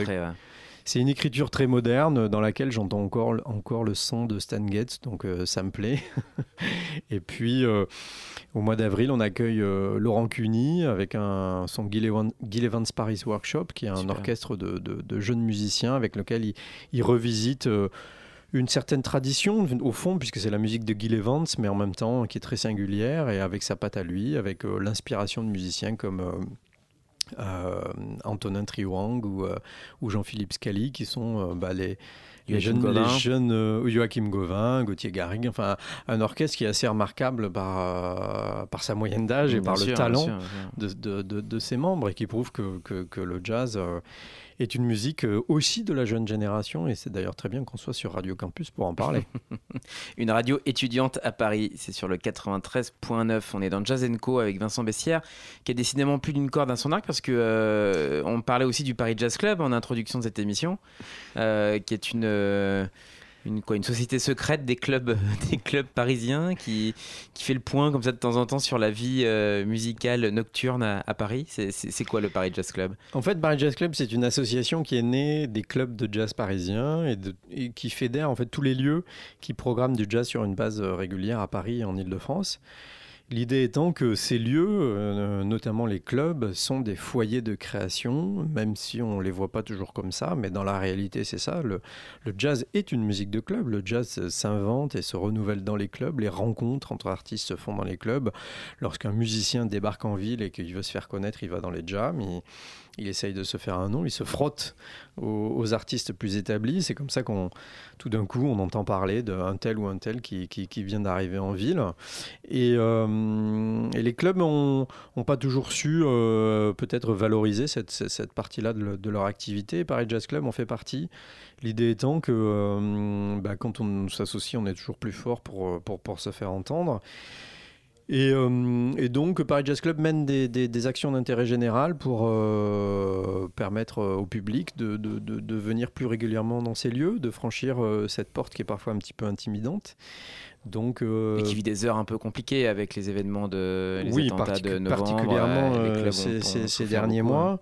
C'est une écriture très moderne dans laquelle j'entends encore, encore le son de Stan Getz, donc ça me plaît. Et puis au mois d'avril, on accueille Laurent Cuny avec un, son Gil Evans, Paris Workshop, qui est un orchestre de, jeunes musiciens avec lequel il, il revisite une certaine tradition au fond, puisque c'est la musique de Gil Evans, mais en même temps qui est très singulière et avec sa patte à lui, avec euh, l'inspiration de musiciens comme euh, euh, Antonin Triwang ou, ou Jean-Philippe Scali, qui sont bah, les, jeunes, les jeunes euh, Joachim Gauvin, Gauthier Garrigue, enfin un orchestre qui est assez remarquable par, euh, par sa moyenne d'âge et Bien par sûr, le bien talent sûr, bien sûr. de, de- de- de ses membres et qui prouve que, que- que le jazz euh, est une musique euh, aussi de la jeune génération et c'est d'ailleurs très bien qu'on soit sur Radio Campus pour en parler. Une radio étudiante à Paris, c'est sur le 93.9. On est dans Jazz Co avec Vincent Bessière, qui a décidément plus d'une corde à son arc parce que euh, on parlait aussi du Paris Jazz Club en introduction de cette émission, euh, qui est une une, quoi, une société secrète des clubs, des clubs parisiens qui, qui fait le point comme ça de temps en temps sur la vie euh, musicale nocturne à, Paris. C'est- quoi le Paris Jazz Club? En fait, Paris Jazz Club, c'est une association qui est née des clubs de jazz parisiens et, qui fédère en fait tous les lieux qui programment du jazz sur une base euh, régulière à Paris et en Île-de-France. L'idée étant que ces lieux, euh, notamment les clubs, sont des foyers de création, même si on ne les voit pas toujours comme ça, mais dans la réalité c'est ça. Le, jazz est une musique de club, le jazz s'invente et se renouvelle dans les clubs, les rencontres entre artistes se font dans les clubs. Lorsqu'un musicien débarque en ville et qu'il veut se faire connaître, il va dans les jams, il essaye de se faire un nom, il se frotte aux, artistes plus établis. C'est comme ça qu'on, tout d'un coup, on entend parler d'un tel ou un tel qui, qui- vient d'arriver en ville. Et, euh, les clubs n'ont pas toujours su euh, peut-être valoriser cette, cette- partie-là de leur activité. Paris Jazz Club en fait partie. L'idée étant que euh, bah, quand on s'associe, on est toujours plus fort pour, pour, pour se faire entendre. Et, euh, et donc, Paris Jazz Club mène des, actions d'intérêt général pour euh, permettre euh, au public de, venir plus régulièrement dans ces lieux, de franchir cette porte qui est parfois un petit peu intimidante. Donc, euh, Et qui vit des heures un peu compliquées avec les événements de les oui, attentats de novembre. particulièrement euh, euh, ces, derniers beaucoup, hein. mois.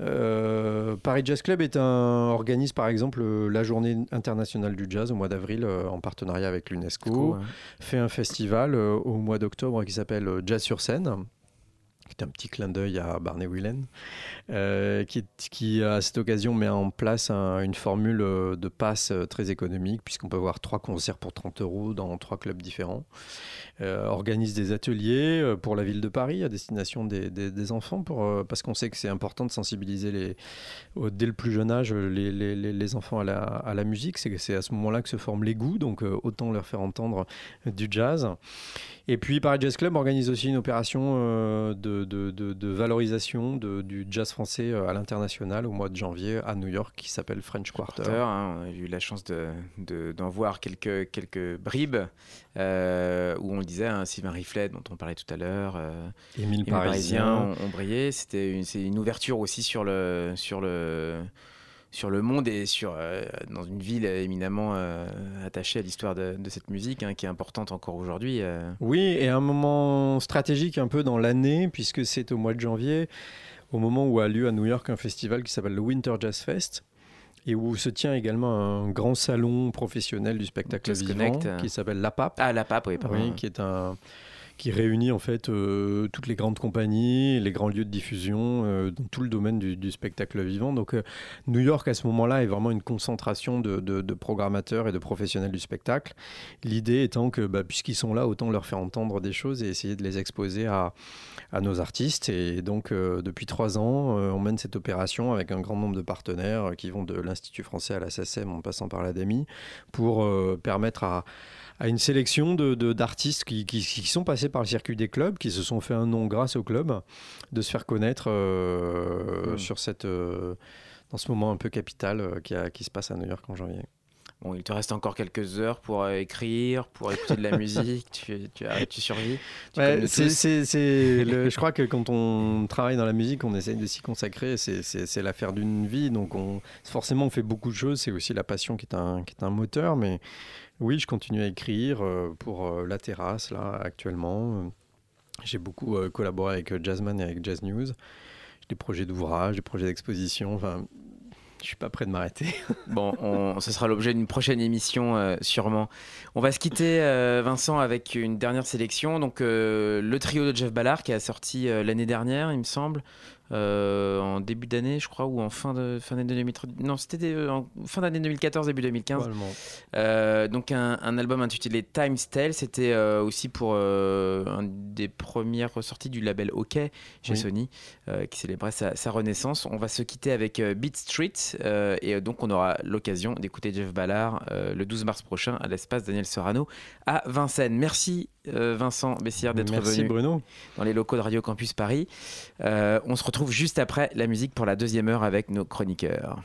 Euh, Paris Jazz Club est un, organise par exemple euh, la journée internationale du jazz au mois d'avril euh, en partenariat avec l'UNESCO, Cool, ouais. fait un festival euh, au mois d'octobre qui s'appelle euh, Jazz sur scène qui est un petit clin d'œil à Barney Whelan, euh, qui, à cette occasion met en place un- une formule euh, de passe euh, très économique, puisqu'on peut voir trois concerts pour 30 euros dans trois clubs différents. Euh, organise des ateliers euh, pour la ville de Paris à destination des, enfants, euh, parce qu'on sait que c'est important de sensibiliser dès le plus jeune âge les, enfants à la, musique. C'est à ce moment-là que se forment les goûts, donc autant leur faire entendre du jazz. Et puis Paris Jazz Club organise aussi une opération de, valorisation du jazz français à l'international au mois de janvier à New York qui s'appelle French Quarter. Quarter, hein, a eu la chance de- de- d'en voir quelques bribes euh, où on le disait, hein, Sylvain Riflet dont on parlait tout à l'heure, euh, Émile Parisien. Parisiens ont, brillé. C'était une, c'est une ouverture aussi sur le, sur le, sur le monde et sur, euh, dans une ville éminemment euh, attachée à l'histoire de, de cette musique hein, qui est importante encore aujourd'hui. Oui, et un moment stratégique un peu dans l'année, puisque c'est au mois de janvier, au moment où a lieu à New York un festival qui s'appelle le Winter Jazz Fest, et où se tient également un grand salon professionnel du spectacle vivant Connect, euh. qui s'appelle La Pape. Ah, la pape, oui, pardon. Oui, qui est un qui réunit en fait euh, toutes les grandes compagnies, les grands lieux de diffusion euh, dans tout le domaine du, spectacle vivant. Donc euh, New York à ce moment-là est vraiment une concentration de, de- programmateurs et de professionnels du spectacle. L'idée étant que bah, puisqu'ils sont là, autant leur faire entendre des choses et essayer de les exposer à, nos artistes. Et donc depuis trois ans, on mène cette opération avec un grand nombre de partenaires qui vont de l'Institut français à la SACEM en passant par l'ADEMI pour euh, permettre à à une sélection de, de- d'artistes qui, qui- qui sont passés par le circuit des clubs, qui se sont fait un nom grâce au club, de se faire connaître euh, Mm. sur cette, euh, dans ce moment un peu capital euh, qui, a- qui se passe à New York en janvier. Bon, il te reste encore quelques heures pour euh, écrire, pour écouter de la musique. Tu, tu, tu survis. Tu Ouais, c'est le- je crois que quand on travaille dans la musique, on essaye de s'y consacrer. C'est l'affaire d'une vie. Donc, on, forcément, on fait beaucoup de choses. C'est aussi la passion qui est un, qui est un moteur. Mais oui, je continue à écrire euh, pour euh, La Terrasse, là, actuellement. J'ai beaucoup euh, collaboré avec Jazzman et avec Jazz News. J'ai des projets d'ouvrage, des projets d'exposition. Enfin, je suis pas prêt de m'arrêter. Bon, on- ce sera l'objet d'une prochaine émission, sûrement. On va se quitter, Vincent, avec une dernière sélection. Donc, le trio de Jeff Ballard qui a sorti l'année dernière, il me semble, euh, en début d'année, je crois, ou en fin de fin d'année 2013. Non, c'était euh, en fin d'année 2014, début 2015. Probablement. Euh, donc un, un album intitulé Times Tell, c'était euh, aussi pour euh, un des premières ressorties du label OK chez Oui. Sony, qui célébrait sa, sa renaissance. On va se quitter avec Beat Street, et donc on aura l'occasion d'écouter Jeff Ballard le 12 mars prochain à l'espace Daniel Sorano à Vincennes. Merci Vincent Bessière d'être venu Bruno. dans les locaux de Radio Campus Paris. On se retrouve juste après la musique pour la deuxième heure avec nos chroniqueurs.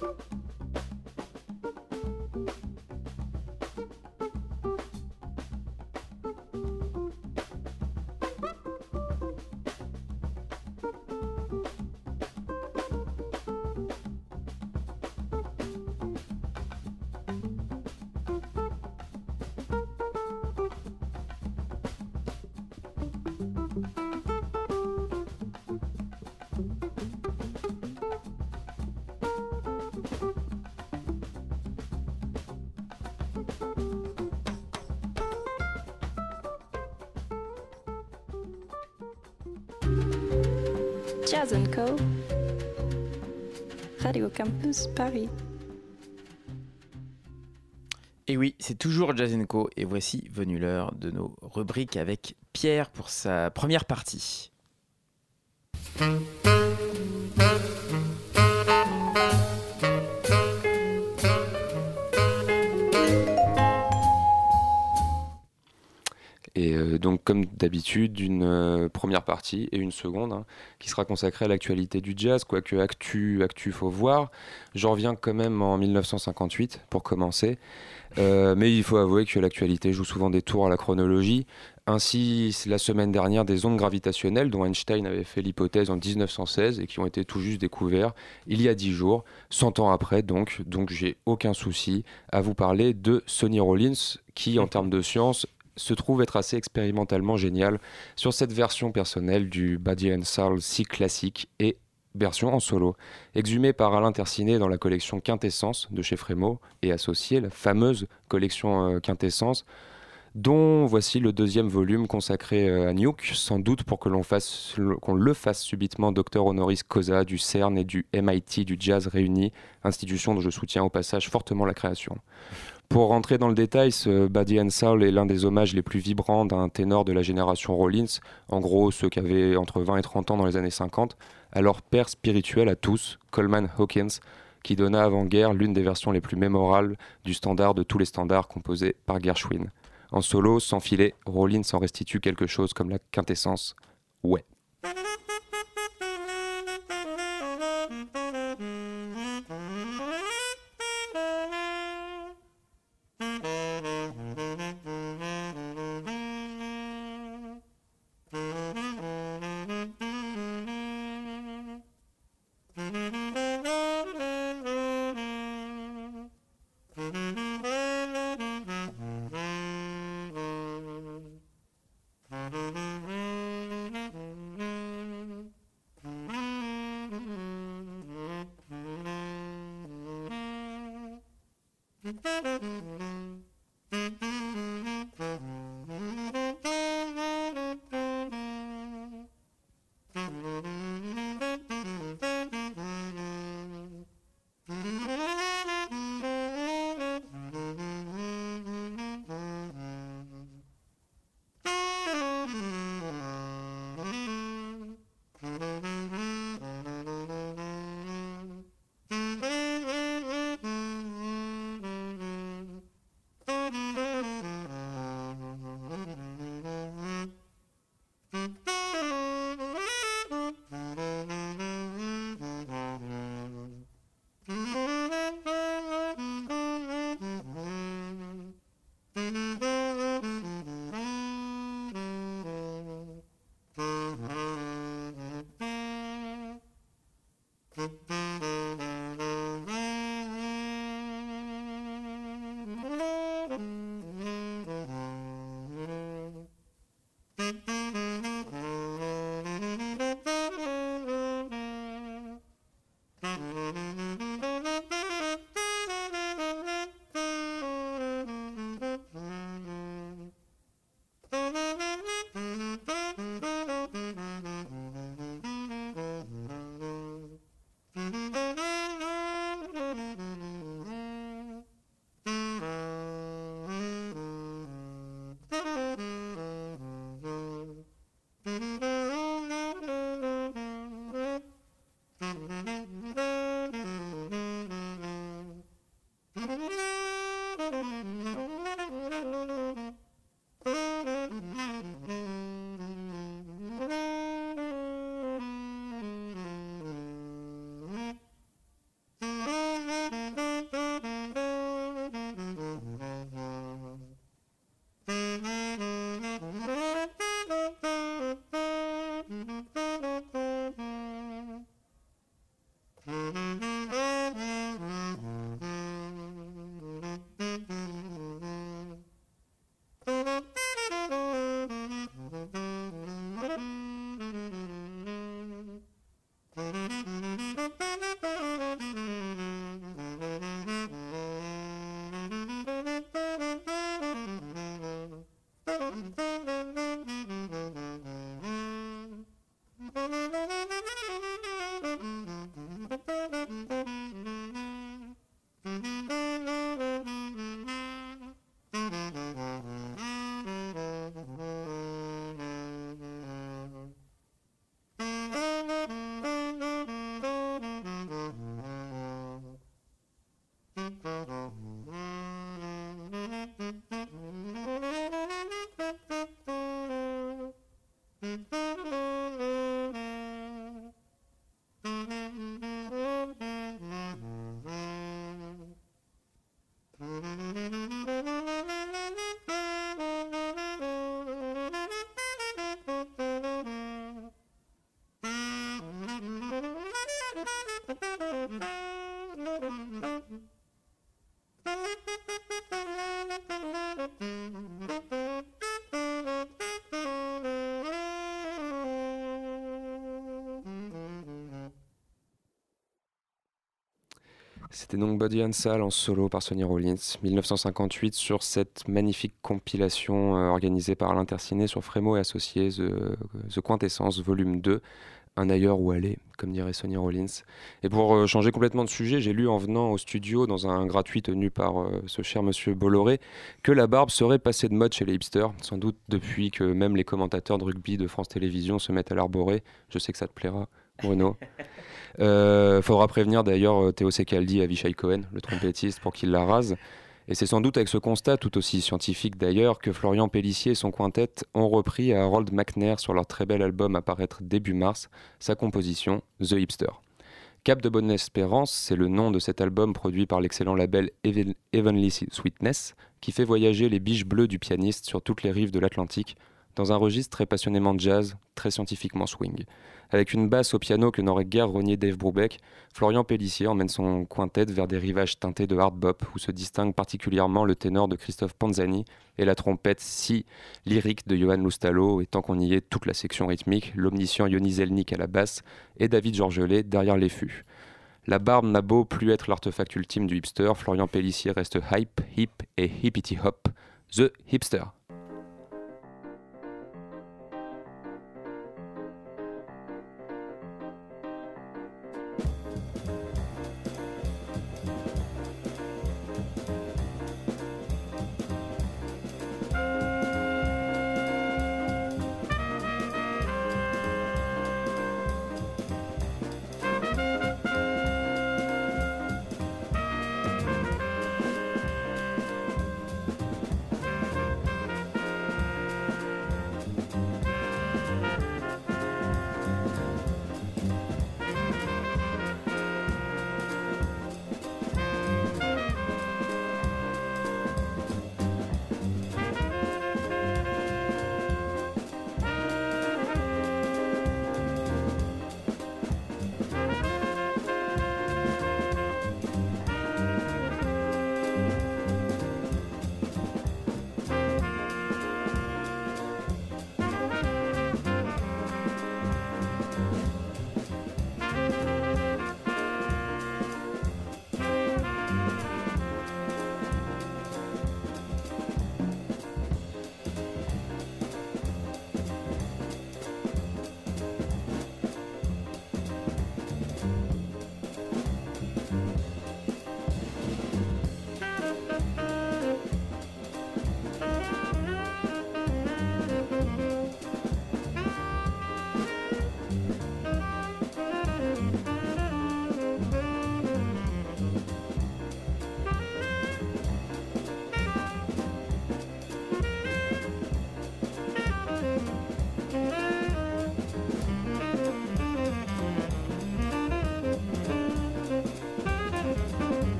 you Jazz Co. Radio Campus Paris. Et oui, c'est toujours Jazz Co. Et voici venue l'heure de nos rubriques avec Pierre pour sa première partie. Comme d'habitude, une euh, première partie et une seconde hein, qui sera consacrée à l'actualité du jazz, quoique actu, actu, faut voir. J'en reviens quand même en 1958 pour commencer. Euh, mais il faut avouer que l'actualité joue souvent des tours à la chronologie. Ainsi, la semaine dernière, des ondes gravitationnelles dont Einstein avait fait l'hypothèse en 1916 et qui ont été tout juste découvertes il y a 10 jours, 100 ans après donc, donc j'ai aucun souci à vous parler de Sonny Rollins qui, en termes de science, se trouve être assez expérimentalement génial sur cette version personnelle du Buddy and Soul si classique et version en solo, exhumée par Alain Tercinet dans la collection Quintessence de chez Frémo et associée, la fameuse collection euh, Quintessence, dont voici le deuxième volume consacré euh, à Nuke, sans doute pour que l'on fasse, qu'on le fasse subitement docteur honoris causa du CERN et du MIT du jazz réunis, institution dont je soutiens au passage fortement la création. Pour rentrer dans le détail, ce Buddy and Soul est l'un des hommages les plus vibrants d'un ténor de la génération Rollins, en gros ceux qui avaient entre 20 et 30 ans dans les années 50, à leur père spirituel à tous, Coleman Hawkins, qui donna avant-guerre l'une des versions les plus mémorables du standard de tous les standards composés par Gershwin. En solo, sans filet, Rollins en restitue quelque chose comme la quintessence. Ouais. C'était donc Body and en solo par Sonny Rollins, 1958, sur cette magnifique compilation euh, organisée par l'Interciné sur Frémo et Associés, The, The Quintessence, volume 2, un ailleurs où aller, comme dirait Sonny Rollins. Et pour euh, changer complètement de sujet, j'ai lu en venant au studio, dans un gratuit tenu par euh, ce cher monsieur Bolloré, que la barbe serait passée de mode chez les hipsters, sans doute depuis que même les commentateurs de rugby de France Télévisions se mettent à l'arborer. Je sais que ça te plaira, Bruno. Euh, faudra prévenir d'ailleurs euh, Théo Secaldi à Avishai Cohen, le trompettiste, pour qu'il la rase. Et c'est sans doute avec ce constat, tout aussi scientifique d'ailleurs, que Florian Pellissier et son quintet ont repris à Harold McNair sur leur très bel album à paraître début mars, sa composition The Hipster. Cap de Bonne Espérance, c'est le nom de cet album produit par l'excellent label Heavenly Sweetness, qui fait voyager les biches bleues du pianiste sur toutes les rives de l'Atlantique, dans un registre très passionnément jazz, très scientifiquement swing. Avec une basse au piano que n'aurait guère renié Dave Brubeck, Florian Pellissier emmène son quintet vers des rivages teintés de hard bop où se distingue particulièrement le ténor de Christophe Panzani et la trompette si lyrique de Johan Loustalo et tant qu'on y est toute la section rythmique, l'omniscient Yoni Zelnik à la basse et David Georgelet derrière les fûts. La barbe n'a beau plus être l'artefact ultime du hipster, Florian Pellissier reste hype, hip et hippity hop, The Hipster.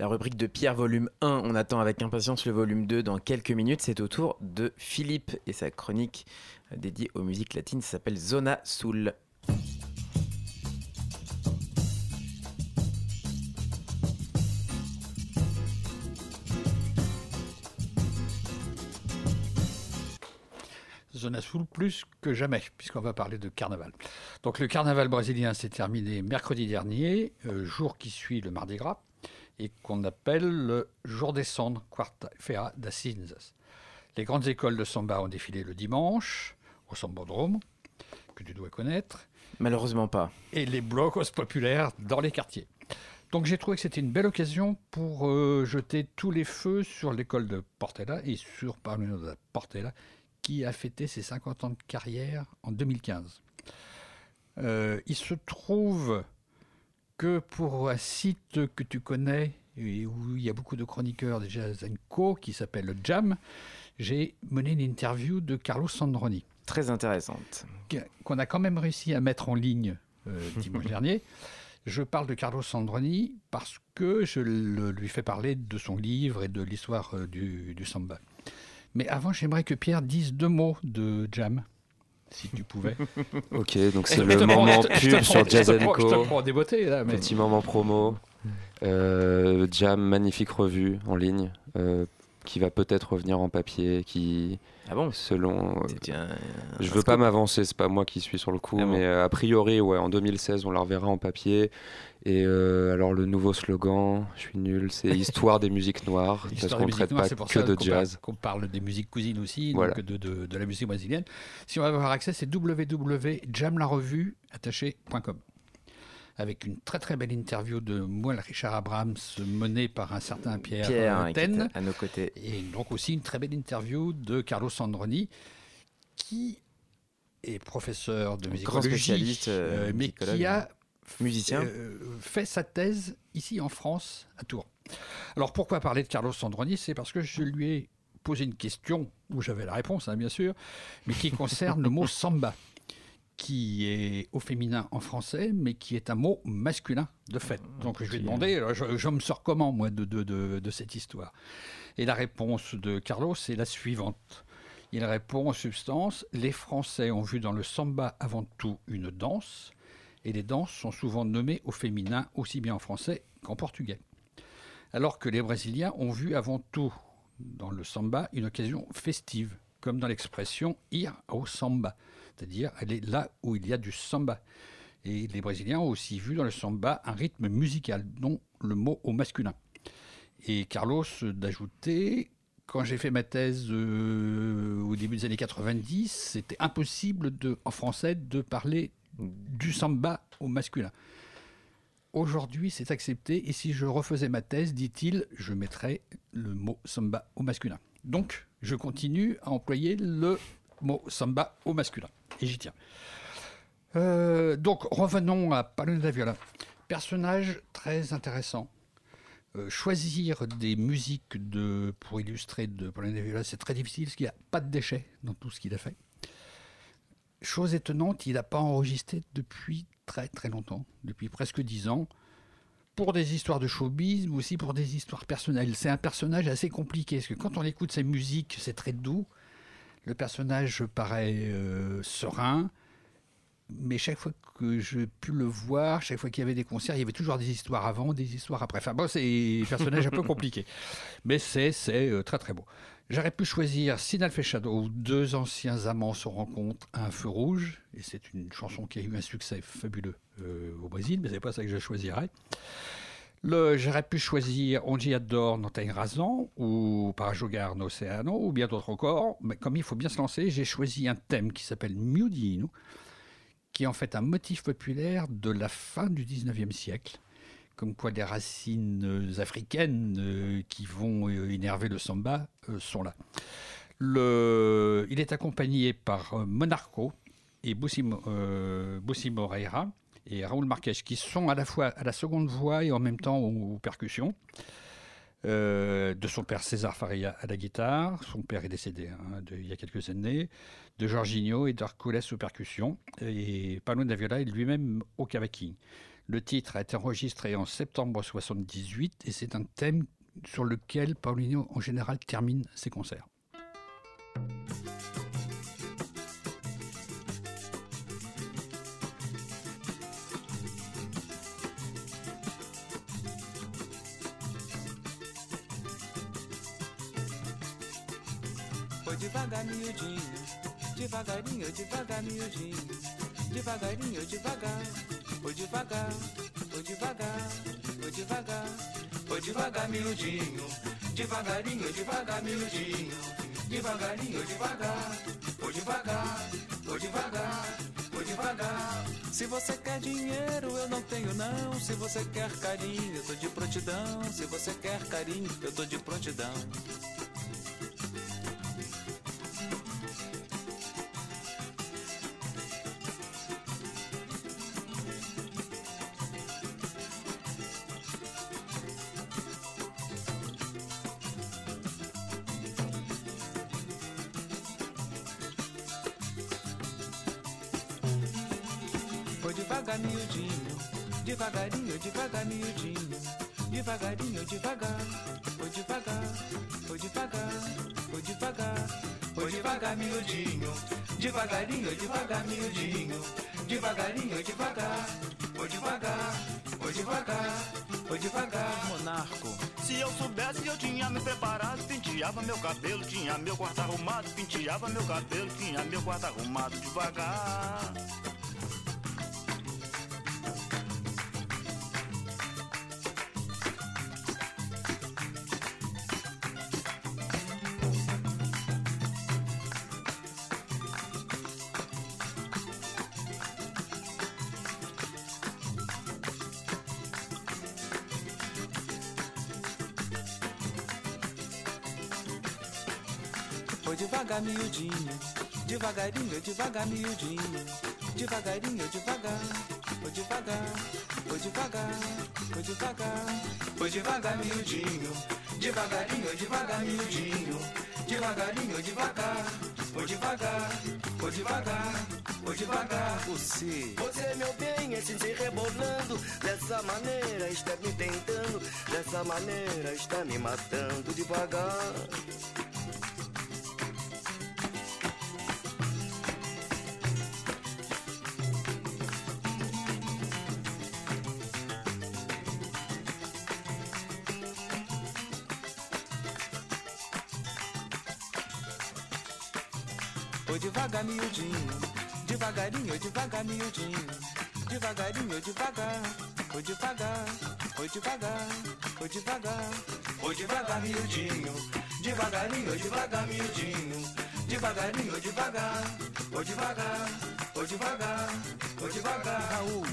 La rubrique de Pierre, volume 1. On attend avec impatience le volume 2 dans quelques minutes. C'est au tour de Philippe et sa chronique euh, dédiée aux musiques latines. S'appelle Zona Soul. Zona Sul plus que jamais, puisqu'on va parler de carnaval. Donc le carnaval brésilien s'est terminé mercredi dernier, euh, jour qui suit le Mardi Gras, et qu'on appelle le jour des cendres, Quarta-feira das Cinzas. Les grandes écoles de samba ont défilé le dimanche, au Sambodrome, que tu dois connaître, Malheureusement pas. et les blocos populaires dans les quartiers. Donc j'ai trouvé que c'était une belle occasion pour euh, jeter tous les feux sur l'école de Portela et sur Paulino da Portela qui a fêté ses 50 ans de carrière en 2015. Euh, il se trouve que pour un site que tu connais et où il y a beaucoup de chroniqueurs Jazz Co qui s'appelle le Jam, j'ai mené une interview de Carlos Sandroni Très intéressante. qu'on a quand même réussi à mettre en ligne euh, dimanche dernier. Je parle de Carlos Sandroni parce que je le- lui fais parler de son livre et de l'histoire euh, du, du samba. Mais avant, j'aimerais que Pierre dise deux mots de Jam, si tu pouvais. Ok, donc c'est le moment pub sur Jazz prends- Je te Co. prends des beautés, là. Mais... Petit moment promo. Euh, Jam, magnifique revue en ligne, euh, qui va peut-être revenir en papier, qui, Ah bon? selon... euh, un- je veux pas m'avancer, c'est pas moi qui suis sur le coup, Ah bon mais euh, a priori, ouais, en 2016, on la reverra en papier. Et euh, alors, le nouveau slogan, je suis nul, c'est Histoire des musiques noires, parce qu'on traite noires, pas pour que ça de jazz. Qu'on parle des musiques cousines aussi, Voilà. donc de, de- de la musique brésilienne. Si on veut avoir accès, c'est www.jamlarevue.com avec une très très belle interview de moi, le Richard Abrams, menée par un certain Pierre, Pierre hein, Ten. à nos côtés. Et donc aussi une très belle interview de Carlos Sandroni, qui est professeur de musicologie, spécialiste, euh, euh, mais qui a Musicien. euh, fait sa thèse ici en France, à Tours. Alors pourquoi parler de Carlos Sandroni? C'est parce que je lui ai posé une question, où j'avais la réponse hein, bien sûr, mais qui concerne le mot samba, qui est au féminin en français, mais qui est un mot masculin de fait. Donc je lui ai demandé, alors, je, je me sors comment moi de, de, de- de cette histoire? Et la réponse de Carlos est la suivante. Il répond en substance, les Français ont vu dans le samba avant tout une danse, et les danses sont souvent nommées au féminin aussi bien en français qu'en portugais. Alors que les Brésiliens ont vu avant tout dans le samba une occasion festive, comme dans l'expression ir au samba, c'est-à-dire aller là où il y a du samba. Et les Brésiliens ont aussi vu dans le samba un rythme musical, dont le mot au masculin. Et Carlos d'ajouter, quand j'ai fait ma thèse euh, au début des années 90, c'était impossible en français de parler du samba au masculin. Aujourd'hui, c'est accepté, et si je refaisais ma thèse, dit-il, je mettrais le mot samba au masculin. Donc, je continue à employer le mot samba au masculin, et j'y tiens. Euh, donc, revenons à Palone da Viola. Personnage très intéressant. Euh, choisir des musiques de, pour illustrer de Palone da Viola, c'est très difficile, parce qu'il n'y a pas de déchets dans tout ce qu'il a fait. Chose étonnante, il n'a pas enregistré depuis très très longtemps, depuis presque dix ans, pour des histoires de showbiz, mais aussi pour des histoires personnelles. C'est un personnage assez compliqué, parce que quand on écoute sa musique, c'est très doux, le personnage paraît euh, serein, mais chaque fois que j'ai pu le voir, chaque fois qu'il y avait des concerts, il y avait toujours des histoires avant, des histoires après. Enfin bon, c'est un personnage un peu compliqué, mais c'est euh, très très beau. J'aurais pu choisir Sinal Shadow, où deux anciens amants se rencontrent à un feu rouge, et c'est une chanson qui a eu un succès fabuleux euh, au Brésil, mais c'est pas ça que je choisirais. J'aurais pu choisir Ongi Adore Tem Razão ou Para Jogar no Oceano ou bien d'autres encore, mais comme il faut bien se lancer, j'ai choisi un thème qui s'appelle Miudino, qui est en fait un motif populaire de la fin du 19e siècle, comme quoi les racines euh, africaines euh, qui vont euh, énerver le samba sont là. Il est accompagné par Monarco et Bussi, et Raoul Marquez, qui sont à la fois à la seconde voix et en même temps aux, percussions. Euh, de son père César Faria à la guitare, son père est décédé hein, il y a quelques années, de Jorginho et d'Arcoles aux percussions, et Pablo da Viola est lui-même au cavaquinho. Le titre a été enregistré en septembre 78 et c'est un thème sur lequel Paulinho en général termine ses concerts. Devagar, miudinho, devagarinho, devagar, miudinho, devagarinho, devagar, foi devagar, foi devagar, foi devagar, foi devagar, miudinho, devagarinho, devagar, miudinho, devagarinho, devagar, foi devagar, foi devagar, foi devagar. Se você quer dinheiro, eu não tenho não. Se você quer carinho, eu tô de prontidão. Se você quer carinho, eu tô de prontidão. Devagar. Foi devagar, foi devagar, foi devagar, foi devagar, miudinho, devagarinho, devagar, miudinho, devagarinho, devagar. Foi devagar, foi devagar, foi devagar, monarco. Se eu soubesse eu tinha me preparado Penteava meu cabelo, tinha meu quarto arrumado Penteava meu cabelo, tinha meu quarto arrumado devagar devagar, miudinho, devagarinho, devagar, miudinho, devagarinho, devagar. Foi devagar, foi devagar, foi devagar, foi devagar, miudinho, devagarinho, devagar, miudinho, devagarinho, devagar. Foi devagar, foi devagar, foi devagar. Você, Você, meu bem, é se rebolando. Dessa maneira está me tentando. Dessa maneira está me matando devagar devagar, miudinho, devagarinho, devagar, miudinho, devagarinho, devagar. Foi devagar, foi devagar, foi devagar, foi devagar, miudinho, devagarinho, devagar, miudinho, devagarinho, devagar. Foi devagar, foi devagar, foi devagar. Raul.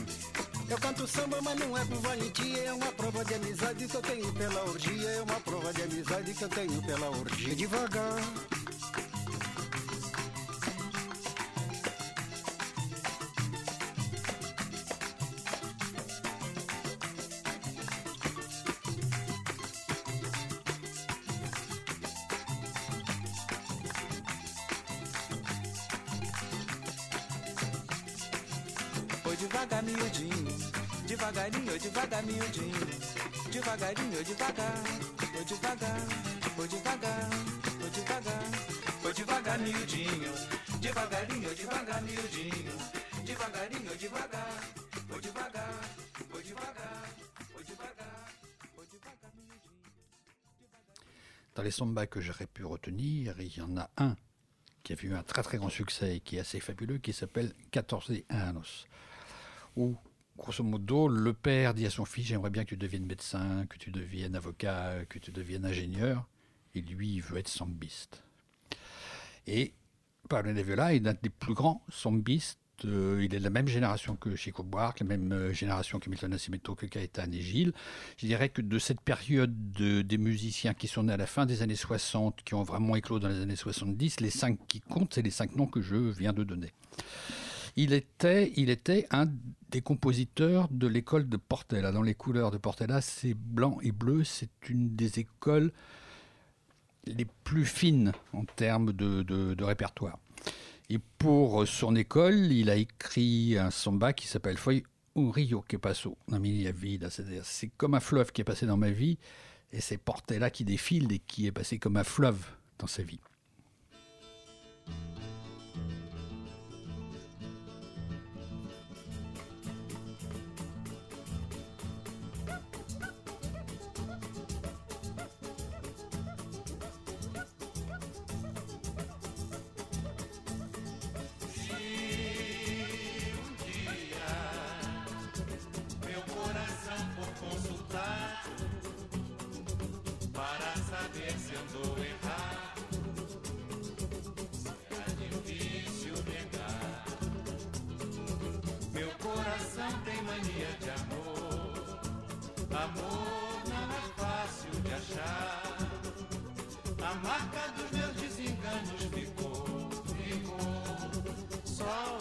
Eu canto samba, mas não é com valentia. É uma prova de amizade que eu tenho pela orgia. É uma prova de amizade que eu tenho pela orgia. Devagar. Dans les samba que j'aurais pu retenir, il y en a un qui a eu un très très grand succès et qui est assez fabuleux, qui s'appelle 14 Anos, où, grosso modo, le père dit à son fils J'aimerais bien que tu deviennes médecin, que tu deviennes avocat, que tu deviennes ingénieur. Et lui, il veut être sambiste. Et Pablo Nevela est l'un des plus grands sambistes. euh, il est de la même génération que Chico Buarque, la même euh, génération que Milton Nascimento, que Caetano et Gilles. Je dirais que de cette période de- des musiciens qui sont nés à la fin des années 60, qui ont vraiment éclos dans les années 70, les cinq qui comptent, c'est les cinq noms que je viens de donner. Il était, il était un des compositeurs de l'école de Portela. Dans les couleurs de Portela, c'est blanc et bleu. C'est une des écoles les plus fines en termes de, répertoire. Et pour son école, il a écrit un samba qui s'appelle Foi un rio che passo na minha vida, c'est-à-dire c'est comme un fleuve qui est passé dans ma vie, et c'est Portela qui défile et qui est passé comme un fleuve dans sa vie. A marca dos meus desenganos ficou, ficou. Só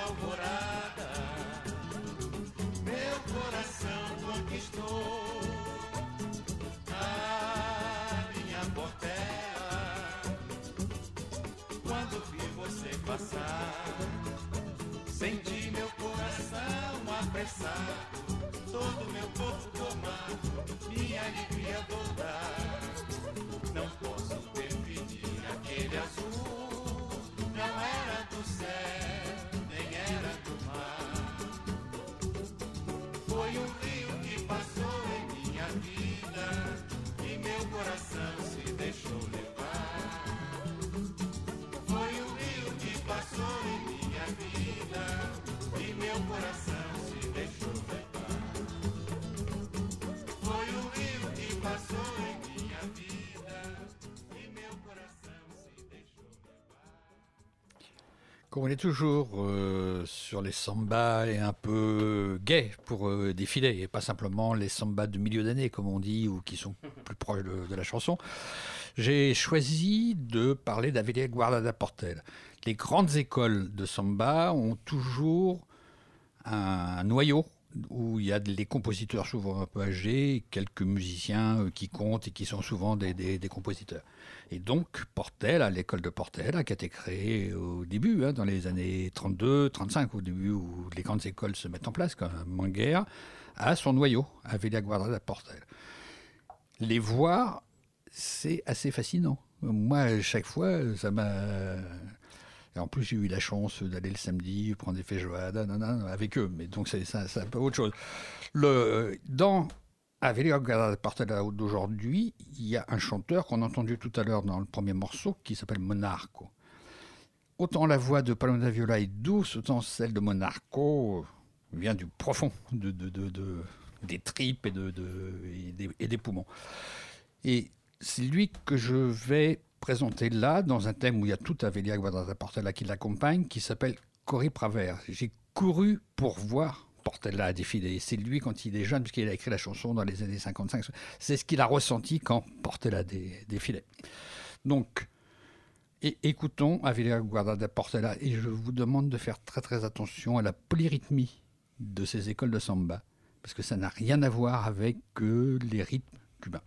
alvorada, meu coração conquistou. Ah, minha Portela, quando vi você passar. Senti meu coração apressado, Comme on est toujours euh, sur les sambas et un peu gay pour euh, défiler, et pas simplement les sambas de milieu d'année, comme on dit, ou qui sont plus proches de, de la chanson, j'ai choisi de parler d'Avelia Guarda da Portela. Les grandes écoles de samba ont toujours un noyau où il y a des compositeurs souvent un peu âgés, quelques musiciens euh, qui comptent et qui sont souvent des, des- compositeurs. Et donc, Portel, à l'école de Portel, qui a été créée au début, hein, dans les années 32, 35, au début où les grandes écoles se mettent en place, comme Manguer, a son noyau, à Villa Guarda da Portel. Les voir, c'est assez fascinant. Moi, chaque fois, ça m'a. Et en plus, j'ai eu la chance d'aller le samedi prendre des feijoada avec eux. Mais donc, c'est un peu autre chose. Le, dans Guarda Portela d'aujourd'hui, il y a un chanteur qu'on a entendu tout à l'heure dans le premier morceau qui s'appelle Monarco. Autant la voix de Paloma Viola est douce, autant celle de Monarco vient du profond de, de- de- de- des tripes et des poumons. Et c'est lui que je vais présenter là, dans un thème où il y a tout Avelia Guarda Portela qui l'accompagne, qui s'appelle Corri Praver. J'ai couru pour voir Portela défiler. C'est lui quand il est jeune, puisqu'il a écrit la chanson dans les années 55. C'est ce qu'il a ressenti quand Portela dé- défilait. Donc, et écoutons Avelia Guarda da Portela. Et je vous demande de faire très très attention à la polyrythmie de ces écoles de samba, parce que ça n'a rien à voir avec euh, les rythmes cubains.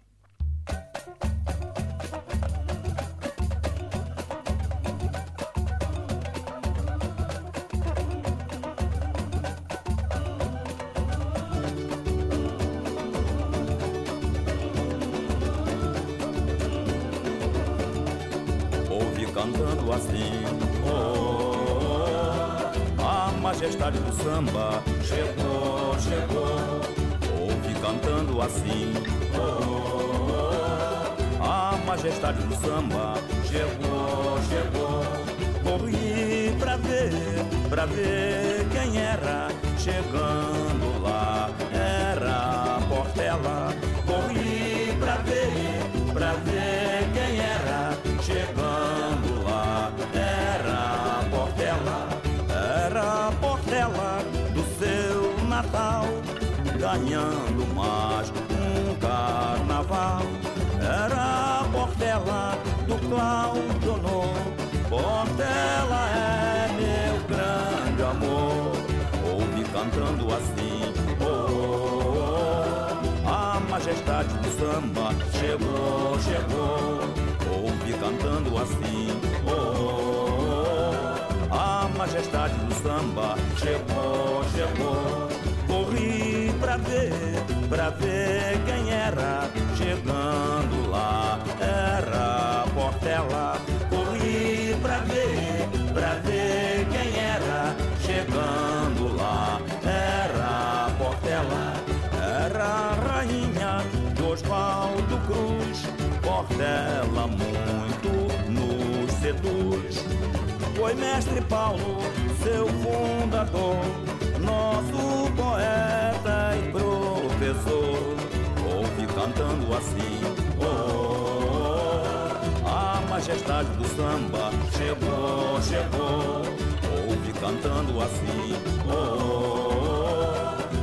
A majestade do samba chegou, chegou. Ouve cantando assim. Oh, oh, oh, a majestade do samba chegou, chegou. Corri pra ver, pra ver quem era. chegando lá era Portela. Ganhando mais um carnaval. Era Portela do Cláudio Novo. Portela é meu grande amor. Ouve cantando assim, oh, oh, oh. a majestade do samba chegou, chegou. Ouve cantando assim, oh, oh, oh. a majestade do samba chegou, chegou. Pra ver, quem era. Chegando lá era Portela. Corri pra ver, pra ver quem era. Chegando lá era Portela. Era a rainha de Oswaldo Cruz. Portela muito nos seduz. Foi mestre Paulo, seu fundador, nosso poeta professor. Ouve cantando assim, oh, oh, a majestade do samba chegou, chegou. Ouve cantando assim, oh,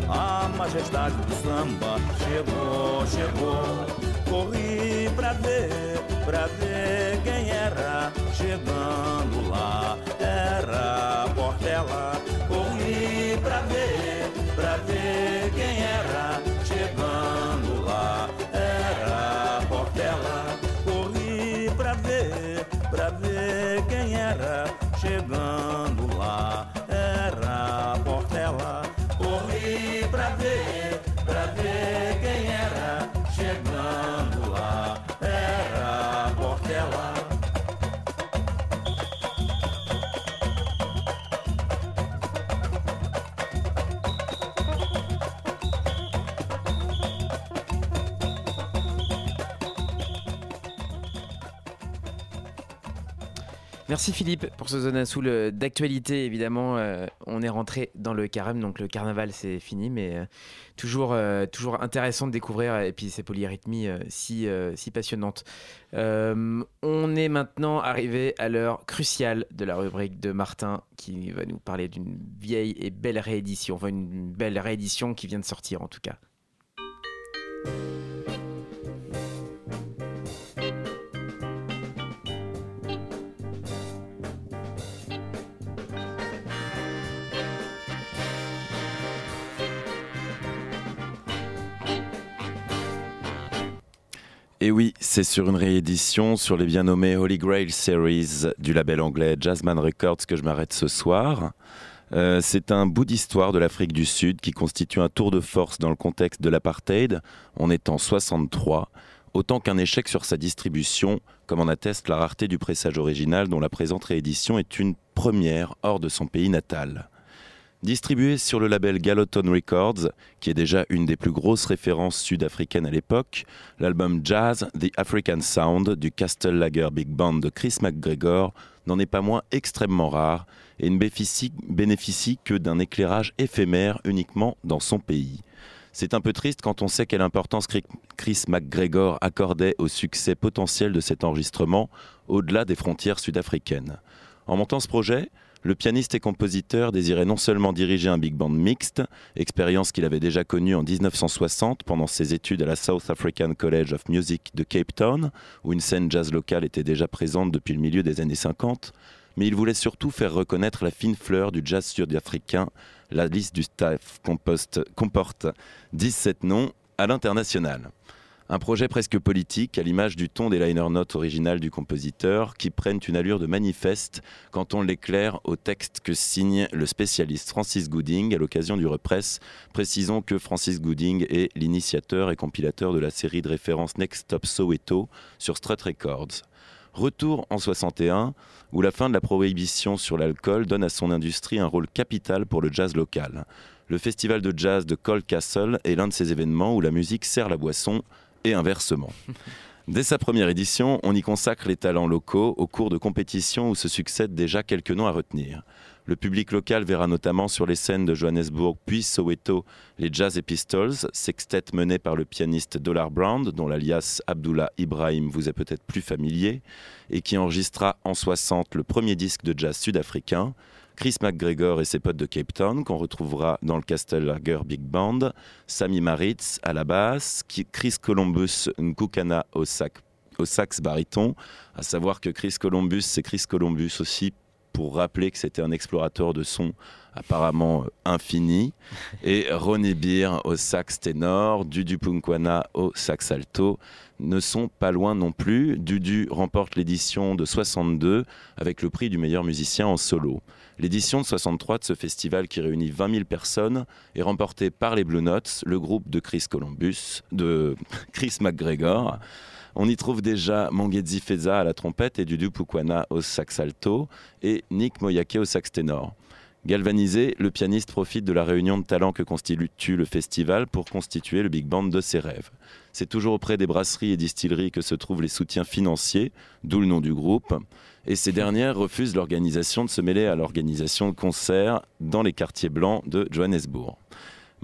oh, a majestade do samba chegou, chegou. Corri pra ver, pra ver quem era. Chegando lá era Portela. Merci Philippe pour ce zone soul euh, d'actualité. Évidemment, euh, on est rentré dans le carême, donc le carnaval c'est fini, mais euh, toujours, toujours intéressant de découvrir et puis ces polyrythmies si, si passionnantes. On est maintenant arrivé à l'heure cruciale de la rubrique de Martin qui va nous parler d'une vieille et belle réédition, enfin une belle réédition qui vient de sortir en tout cas. Et oui, c'est sur une réédition sur les bien nommés Holy Grail Series du label anglais Jazzman Records que je m'arrête ce soir. Euh, c'est un bout d'histoire de l'Afrique du Sud qui constitue un tour de force dans le contexte de l'apartheid. On est en 63, autant qu'un échec sur sa distribution, comme en atteste la rareté du pressage original dont la présente réédition est une première hors de son pays natal. Distribué sur le label Galoton Records, qui est déjà une des plus grosses références sud-africaines à l'époque, l'album Jazz The African Sound du Castle Lager Big Band de Chris McGregor n'en est pas moins extrêmement rare et ne bénéficie, bénéficie que d'un éclairage éphémère uniquement dans son pays. C'est un peu triste quand on sait quelle importance Chris McGregor accordait au succès potentiel de cet enregistrement au-delà des frontières sud-africaines. En montant ce projet, le pianiste et compositeur désirait non seulement diriger un big band mixte, expérience qu'il avait déjà connue en 1960 pendant ses études à la South African College of Music de Cape Town, où une scène jazz locale était déjà présente depuis le milieu des années 50, mais il voulait surtout faire reconnaître la fine fleur du jazz sud-africain. La liste du staff comporte 17 noms à l'international. Un projet presque politique, à l'image du ton des liner notes originales du compositeur, qui prennent une allure de manifeste quand on l'éclaire au texte que signe le spécialiste Francis Gooding à l'occasion du represse. Précisons que Francis Gooding est l'initiateur et compilateur de la série de référence Next Stop Soweto sur Strut Records. Retour en 61, où la fin de la prohibition sur l'alcool donne à son industrie un rôle capital pour le jazz local. Le festival de jazz de Cole Castle est l'un de ces événements où la musique sert la boisson et inversement. Dès sa première édition, on y consacre les talents locaux au cours de compétitions où se succèdent déjà quelques noms à retenir. Le public local verra notamment sur les scènes de Johannesburg puis Soweto les Jazz Pistols, sextet mené par le pianiste Dollar Brown, dont l'alias Abdullah Ibrahim vous est peut-être plus familier, et qui enregistra en 60 le premier disque de jazz sud-africain. Chris McGregor et ses potes de Cape Town, qu'on retrouvera dans le Castle Lager Big Band, Sammy Maritz à la basse, Chris Columbus Nkukana au, sac, au sax baryton, à savoir que Chris Columbus, c'est Chris Columbus aussi pour rappeler que c'était un explorateur de son apparemment euh, infini, et Ronnie Beer au sax ténor, Dudu Punkwana au sax alto, ne sont pas loin non plus. Dudu remporte l'édition de 62 avec le prix du meilleur musicien en solo. L'édition de 63 de ce festival qui réunit 20 000 personnes est remportée par les Blue Notes, le groupe de Chris Columbus, de Chris McGregor. On y trouve déjà Mangezi Feza à la trompette et Dudu Pukwana au sax alto et Nick Moyake au sax ténor. Galvanisé, le pianiste profite de la réunion de talents que constitue le festival pour constituer le big band de ses rêves. C'est toujours auprès des brasseries et distilleries que se trouvent les soutiens financiers, d'où le nom du groupe, et ces dernières refusent l'organisation de se mêler à l'organisation de concerts dans les quartiers blancs de Johannesburg.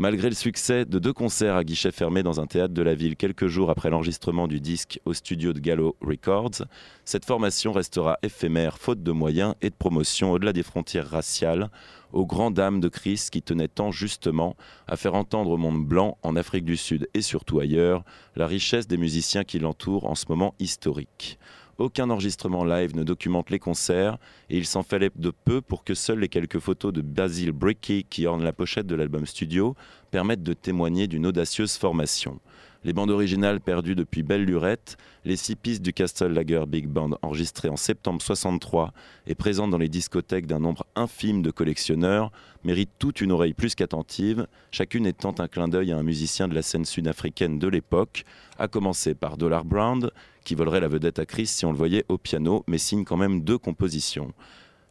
Malgré le succès de deux concerts à guichet fermé dans un théâtre de la ville quelques jours après l'enregistrement du disque au studio de Gallo Records, cette formation restera éphémère faute de moyens et de promotion au-delà des frontières raciales, aux grandes dames de Chris qui tenaient tant justement à faire entendre au monde blanc, en Afrique du Sud et surtout ailleurs, la richesse des musiciens qui l'entourent en ce moment historique. Aucun enregistrement live ne documente les concerts et il s'en fallait de peu pour que seules les quelques photos de Basil Bricky qui ornent la pochette de l'album studio permettent de témoigner d'une audacieuse formation. Les bandes originales perdues depuis belle lurette, les six pistes du Castle Lager Big Band enregistrées en septembre 63 et présentes dans les discothèques d'un nombre infime de collectionneurs méritent toute une oreille plus qu'attentive, chacune étant un clin d'œil à un musicien de la scène sud-africaine de l'époque, à commencer par Dollar Brown, qui volerait la vedette à Chris si on le voyait au piano, mais signe quand même deux compositions.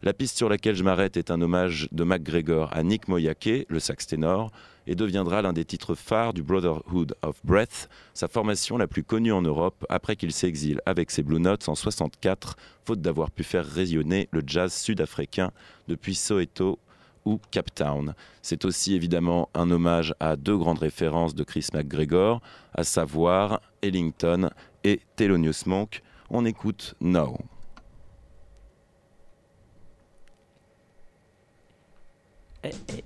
La piste sur laquelle je m'arrête est un hommage de McGregor à Nick Moyake, le sax ténor, et deviendra l'un des titres phares du Brotherhood of Breath, sa formation la plus connue en Europe après qu'il s'exile avec ses Blue Notes en 64, faute d'avoir pu faire rayonner le jazz sud-africain depuis Soweto ou Cape Town. C'est aussi évidemment un hommage à deux grandes références de Chris McGregor, à savoir Ellington et Thelonious Monk. On écoute Now. Eh, eh,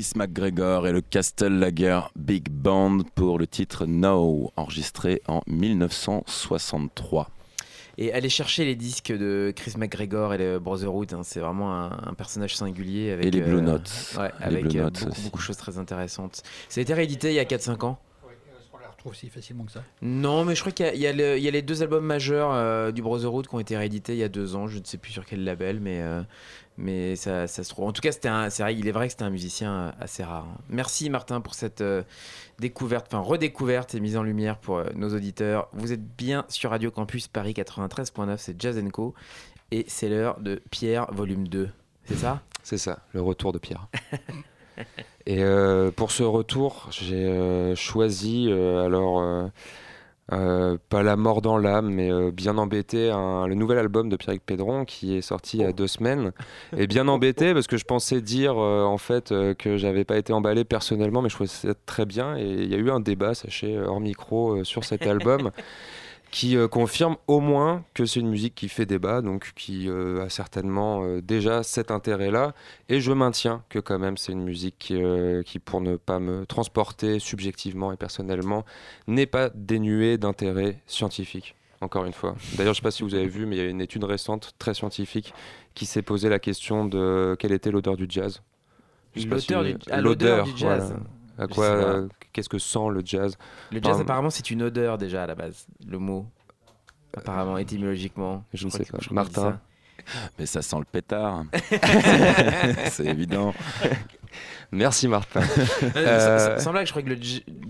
Chris McGregor et le Castellager Big Band pour le titre No, enregistré en 1963. Et aller chercher les disques de Chris McGregor et le Brotherhood, hein, c'est vraiment un, un personnage singulier. Avec, Et les Blue euh, Notes. ouais, Les avec Blue euh, Notes beaucoup, de choses très intéressantes. Ça a été réédité il y a 4-5 ans. On la retrouve si facilement que ça. Non, mais je crois qu'il y a- il y, a y les deux albums majeurs euh, du Brotherhood qui ont été réédités il y a deux ans. Je ne sais plus sur quel label, mais, euh, mais ça, ça se trouve. En tout cas, un- c'est vrai, il est vrai que c'était un musicien euh, assez rare. Merci Martin pour cette euh, découverte, enfin redécouverte et mise en lumière pour euh, nos auditeurs. Vous êtes bien sur Radio Campus Paris 93.9, c'est Jazz Co. Et c'est l'heure de Pierre, volume 2. C'est ça? C'est ça, le retour de Pierre. Et pour ce retour, j'ai choisi, alors, euh, pas La mort dans l'âme, mais euh, Bien embêté, un- le nouvel album de Pierrick Pédron qui est sorti il y a deux semaines. Et bien embêté parce que je pensais dire euh, en fait que j'avais pas été emballé personnellement, mais je trouvais ça très bien. Et il y a eu un débat, sachez, hors micro, sur cet album. qui euh, confirme au moins que c'est une musique qui fait débat, donc qui euh, a certainement euh, déjà cet intérêt-là. Et je maintiens que quand même c'est une musique qui, qui, pour ne pas me transporter subjectivement et personnellement, n'est pas dénuée d'intérêt scientifique. Encore une fois. D'ailleurs, je ne sais pas si vous avez vu, mais il y a une étude récente très scientifique qui s'est posé la question de quelle était l'odeur du jazz. Si vous- ah, l'odeur du voilà. À Je quoi, euh, qu'est-ce que sent le jazz Le jazz, Enfin, apparemment, c'est une odeur déjà à la base, le mot. Apparemment, étymologiquement. je ne sais pas. Martin Mais ça sent le pétard. c'est évident. Merci Martin. Euh, Euh, sans- blague, je crois que le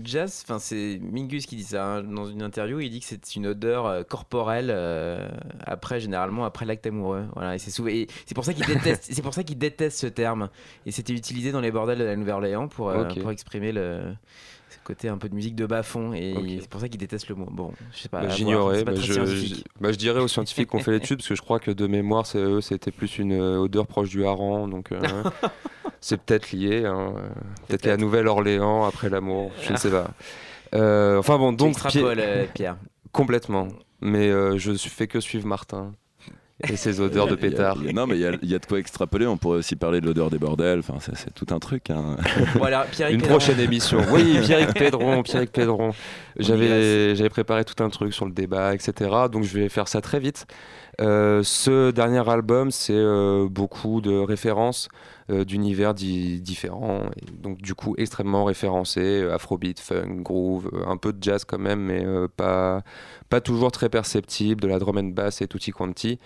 jazz, enfin c'est Mingus qui dit ça hein, dans une interview. Il dit que c'est une odeur euh, corporelle euh, après généralement après l'acte amoureux. Voilà, et c'est souvent- et c'est pour ça qu'il déteste. c'est pour ça qu'il déteste ce terme. Et c'était utilisé dans les bordels de la Nouvelle-Orléans pour euh, pour exprimer le côté un peu de musique de bas fond. Et c'est pour ça qu'il déteste le mot. Bon, je sais pas. Bah, J'ignorais. Bah, je, bah, je dirais aux scientifiques qui ont fait l'étude, parce que je crois que de mémoire, c'est- eux, c'était plus une euh, odeur proche du hareng. Donc, euh, c'est peut-être lié. hein, euh, Peut-être qu'à Nouvelle-Orléans, après l'amour, je ne sais pas. Euh, enfin bon, donc. Pierre. Complètement. Mais euh, je ne fais que suivre Martin et ses odeurs de pétard. a- non, mais il y, a- il y a de quoi extrapoler. On pourrait aussi parler de l'odeur des bordels. Enfin, c'est c'est tout un truc. hein. Pierrick Une Pédron. prochaine émission. Oui, Pierrick Pédron, Pierrick Pédron. On J'avais, j'avais préparé tout un truc sur le débat, etc. Donc je vais faire ça très vite. Euh, ce dernier album, c'est euh, beaucoup de références d'univers di- différents, donc du coup extrêmement référencés, euh, afrobeat, funk, groove, euh, un peu de jazz quand même, mais euh, pas, pas toujours très perceptible, de la drum and bass et tutti quanti.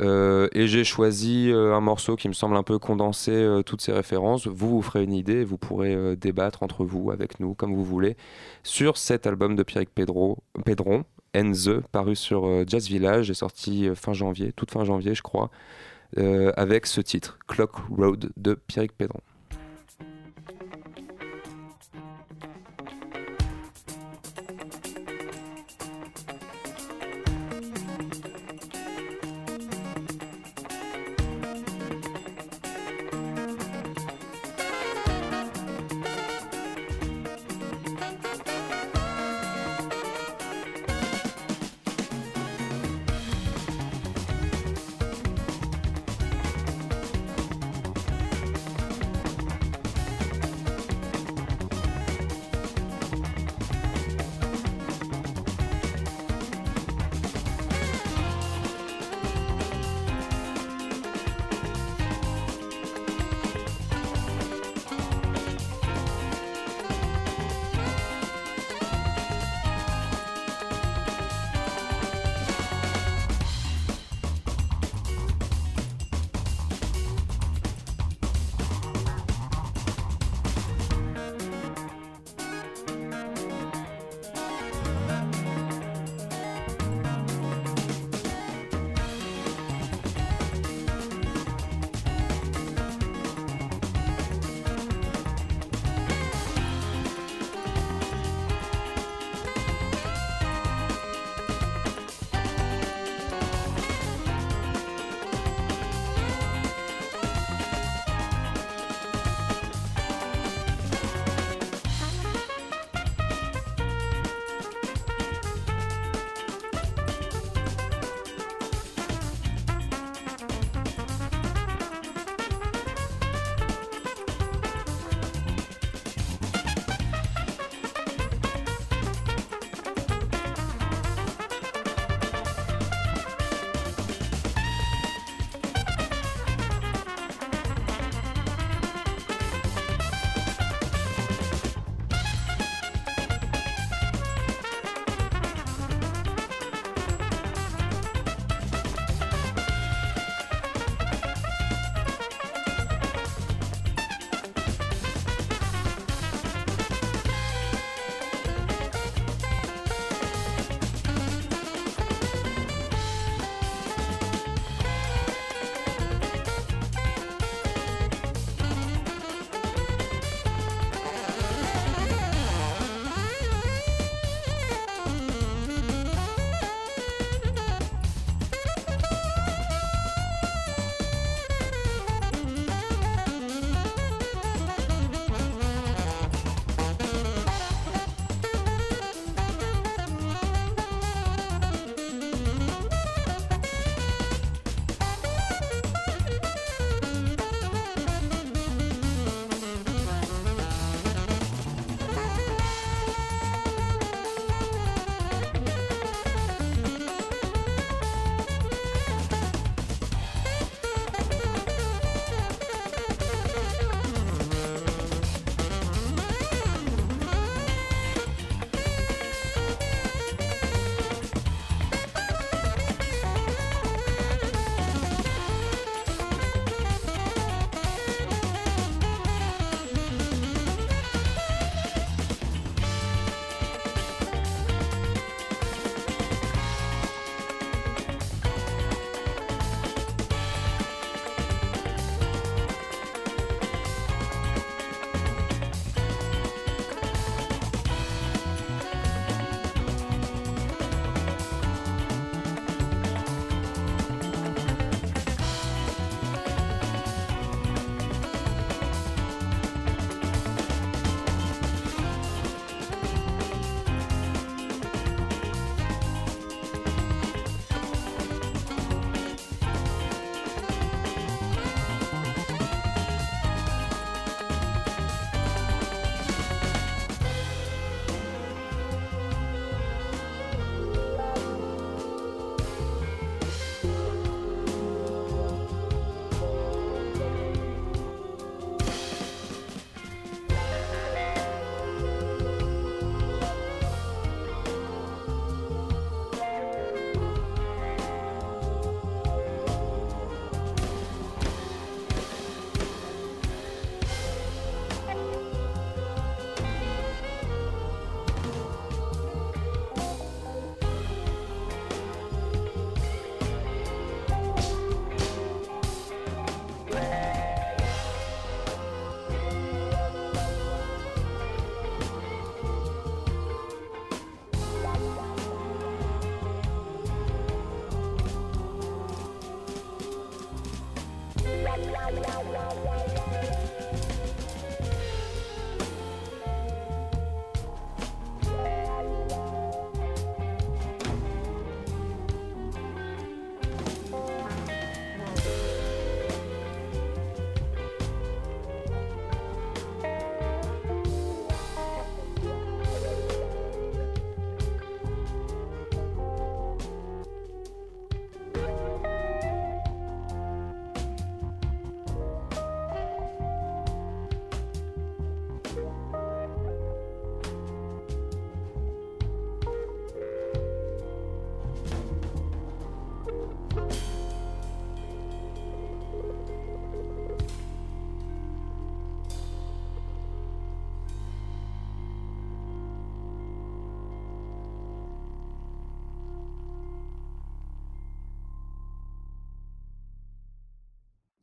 Euh, et j'ai choisi euh, un morceau qui me semble un peu condenser euh, toutes ces références. Vous vous ferez une idée, vous pourrez euh, débattre entre vous, avec nous, comme vous voulez, sur cet album de Pierrick Pedro, Pedron, Enze, paru sur euh, Jazz Village, est sorti euh, fin janvier, toute fin janvier, je crois, euh, avec ce titre, Clock Road de Pierrick Pedron.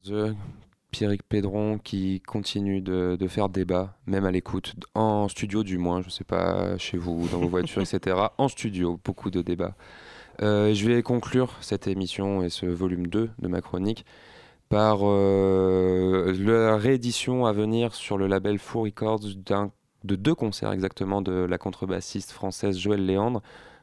The Pierrick Pédron qui continue de, de faire débat, même à l'écoute, en studio du moins, je sais pas, chez vous, dans vos voitures, etc. En studio, beaucoup de débats. Euh, je vais conclure cette émission et ce volume 2 de ma chronique par euh, la réédition à venir sur le label Faux Records de deux concerts exactement de la contrebassiste française Joëlle Léandre,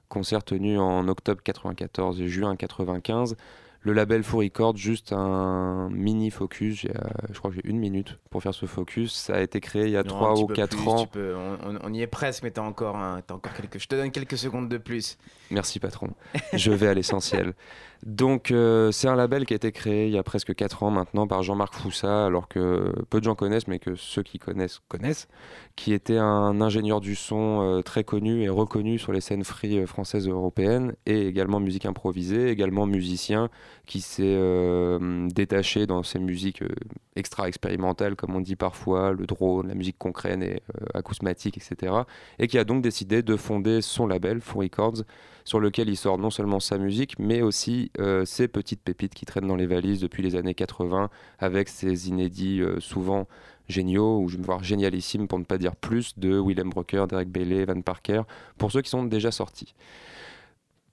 concert tenu en octobre 94 et juin 95. Le label Faux Records, juste un mini focus, euh, je crois que j'ai une minute pour faire ce focus. Ça a été créé il y a Non, un 3 petit ou peu 4 plus, ans. peux- on, y est presque, mais t'as encore, un- t'as encore quelques. Je te donne quelques secondes de plus. Merci patron. Je vais à l'essentiel. Donc euh, c'est un label qui a été créé il y a presque 4 ans maintenant par Jean-Marc Foussa, alors que peu de gens connaissent, mais que ceux qui connaissent connaissent, qui était un ingénieur du son euh, très connu et reconnu sur les scènes free euh, françaises et européennes, et également musique improvisée, également musicien, qui s'est euh, détaché dans ses musiques euh, extra expérimentales, comme on dit parfois, le drone, la musique concrète et euh, acousmatique, etc. Et qui a donc décidé de fonder son label, Faux Records, sur lequel il sort non seulement sa musique, mais aussi euh, ses petites pépites qui traînent dans les valises depuis les années 80, avec ses inédits euh, souvent géniaux, ou je vais me voir génialissimes pour ne pas dire plus, de Willem Brocker, Derek Bailey, Van Parker, pour ceux qui sont déjà sortis.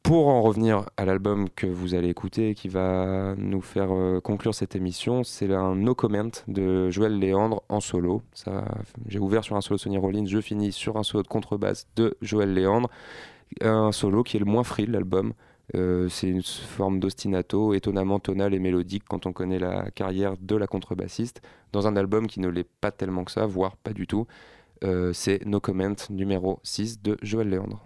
Pour en revenir à l'album que vous allez écouter et qui va nous faire euh, conclure cette émission, c'est un No Comment de Joël Léandre en solo. J'ai ouvert sur un solo de Sonny Rollins, je finis sur un solo de contrebasse de Joël Léandre. Un solo qui est le moins free de l'album. Euh, c'est une forme d'ostinato étonnamment tonal et mélodique quand on connaît la carrière de la contrebassiste, dans un album qui ne l'est pas tellement que ça, voire pas du tout. Euh, c'est No Comment numéro 6 de Joël Léandre.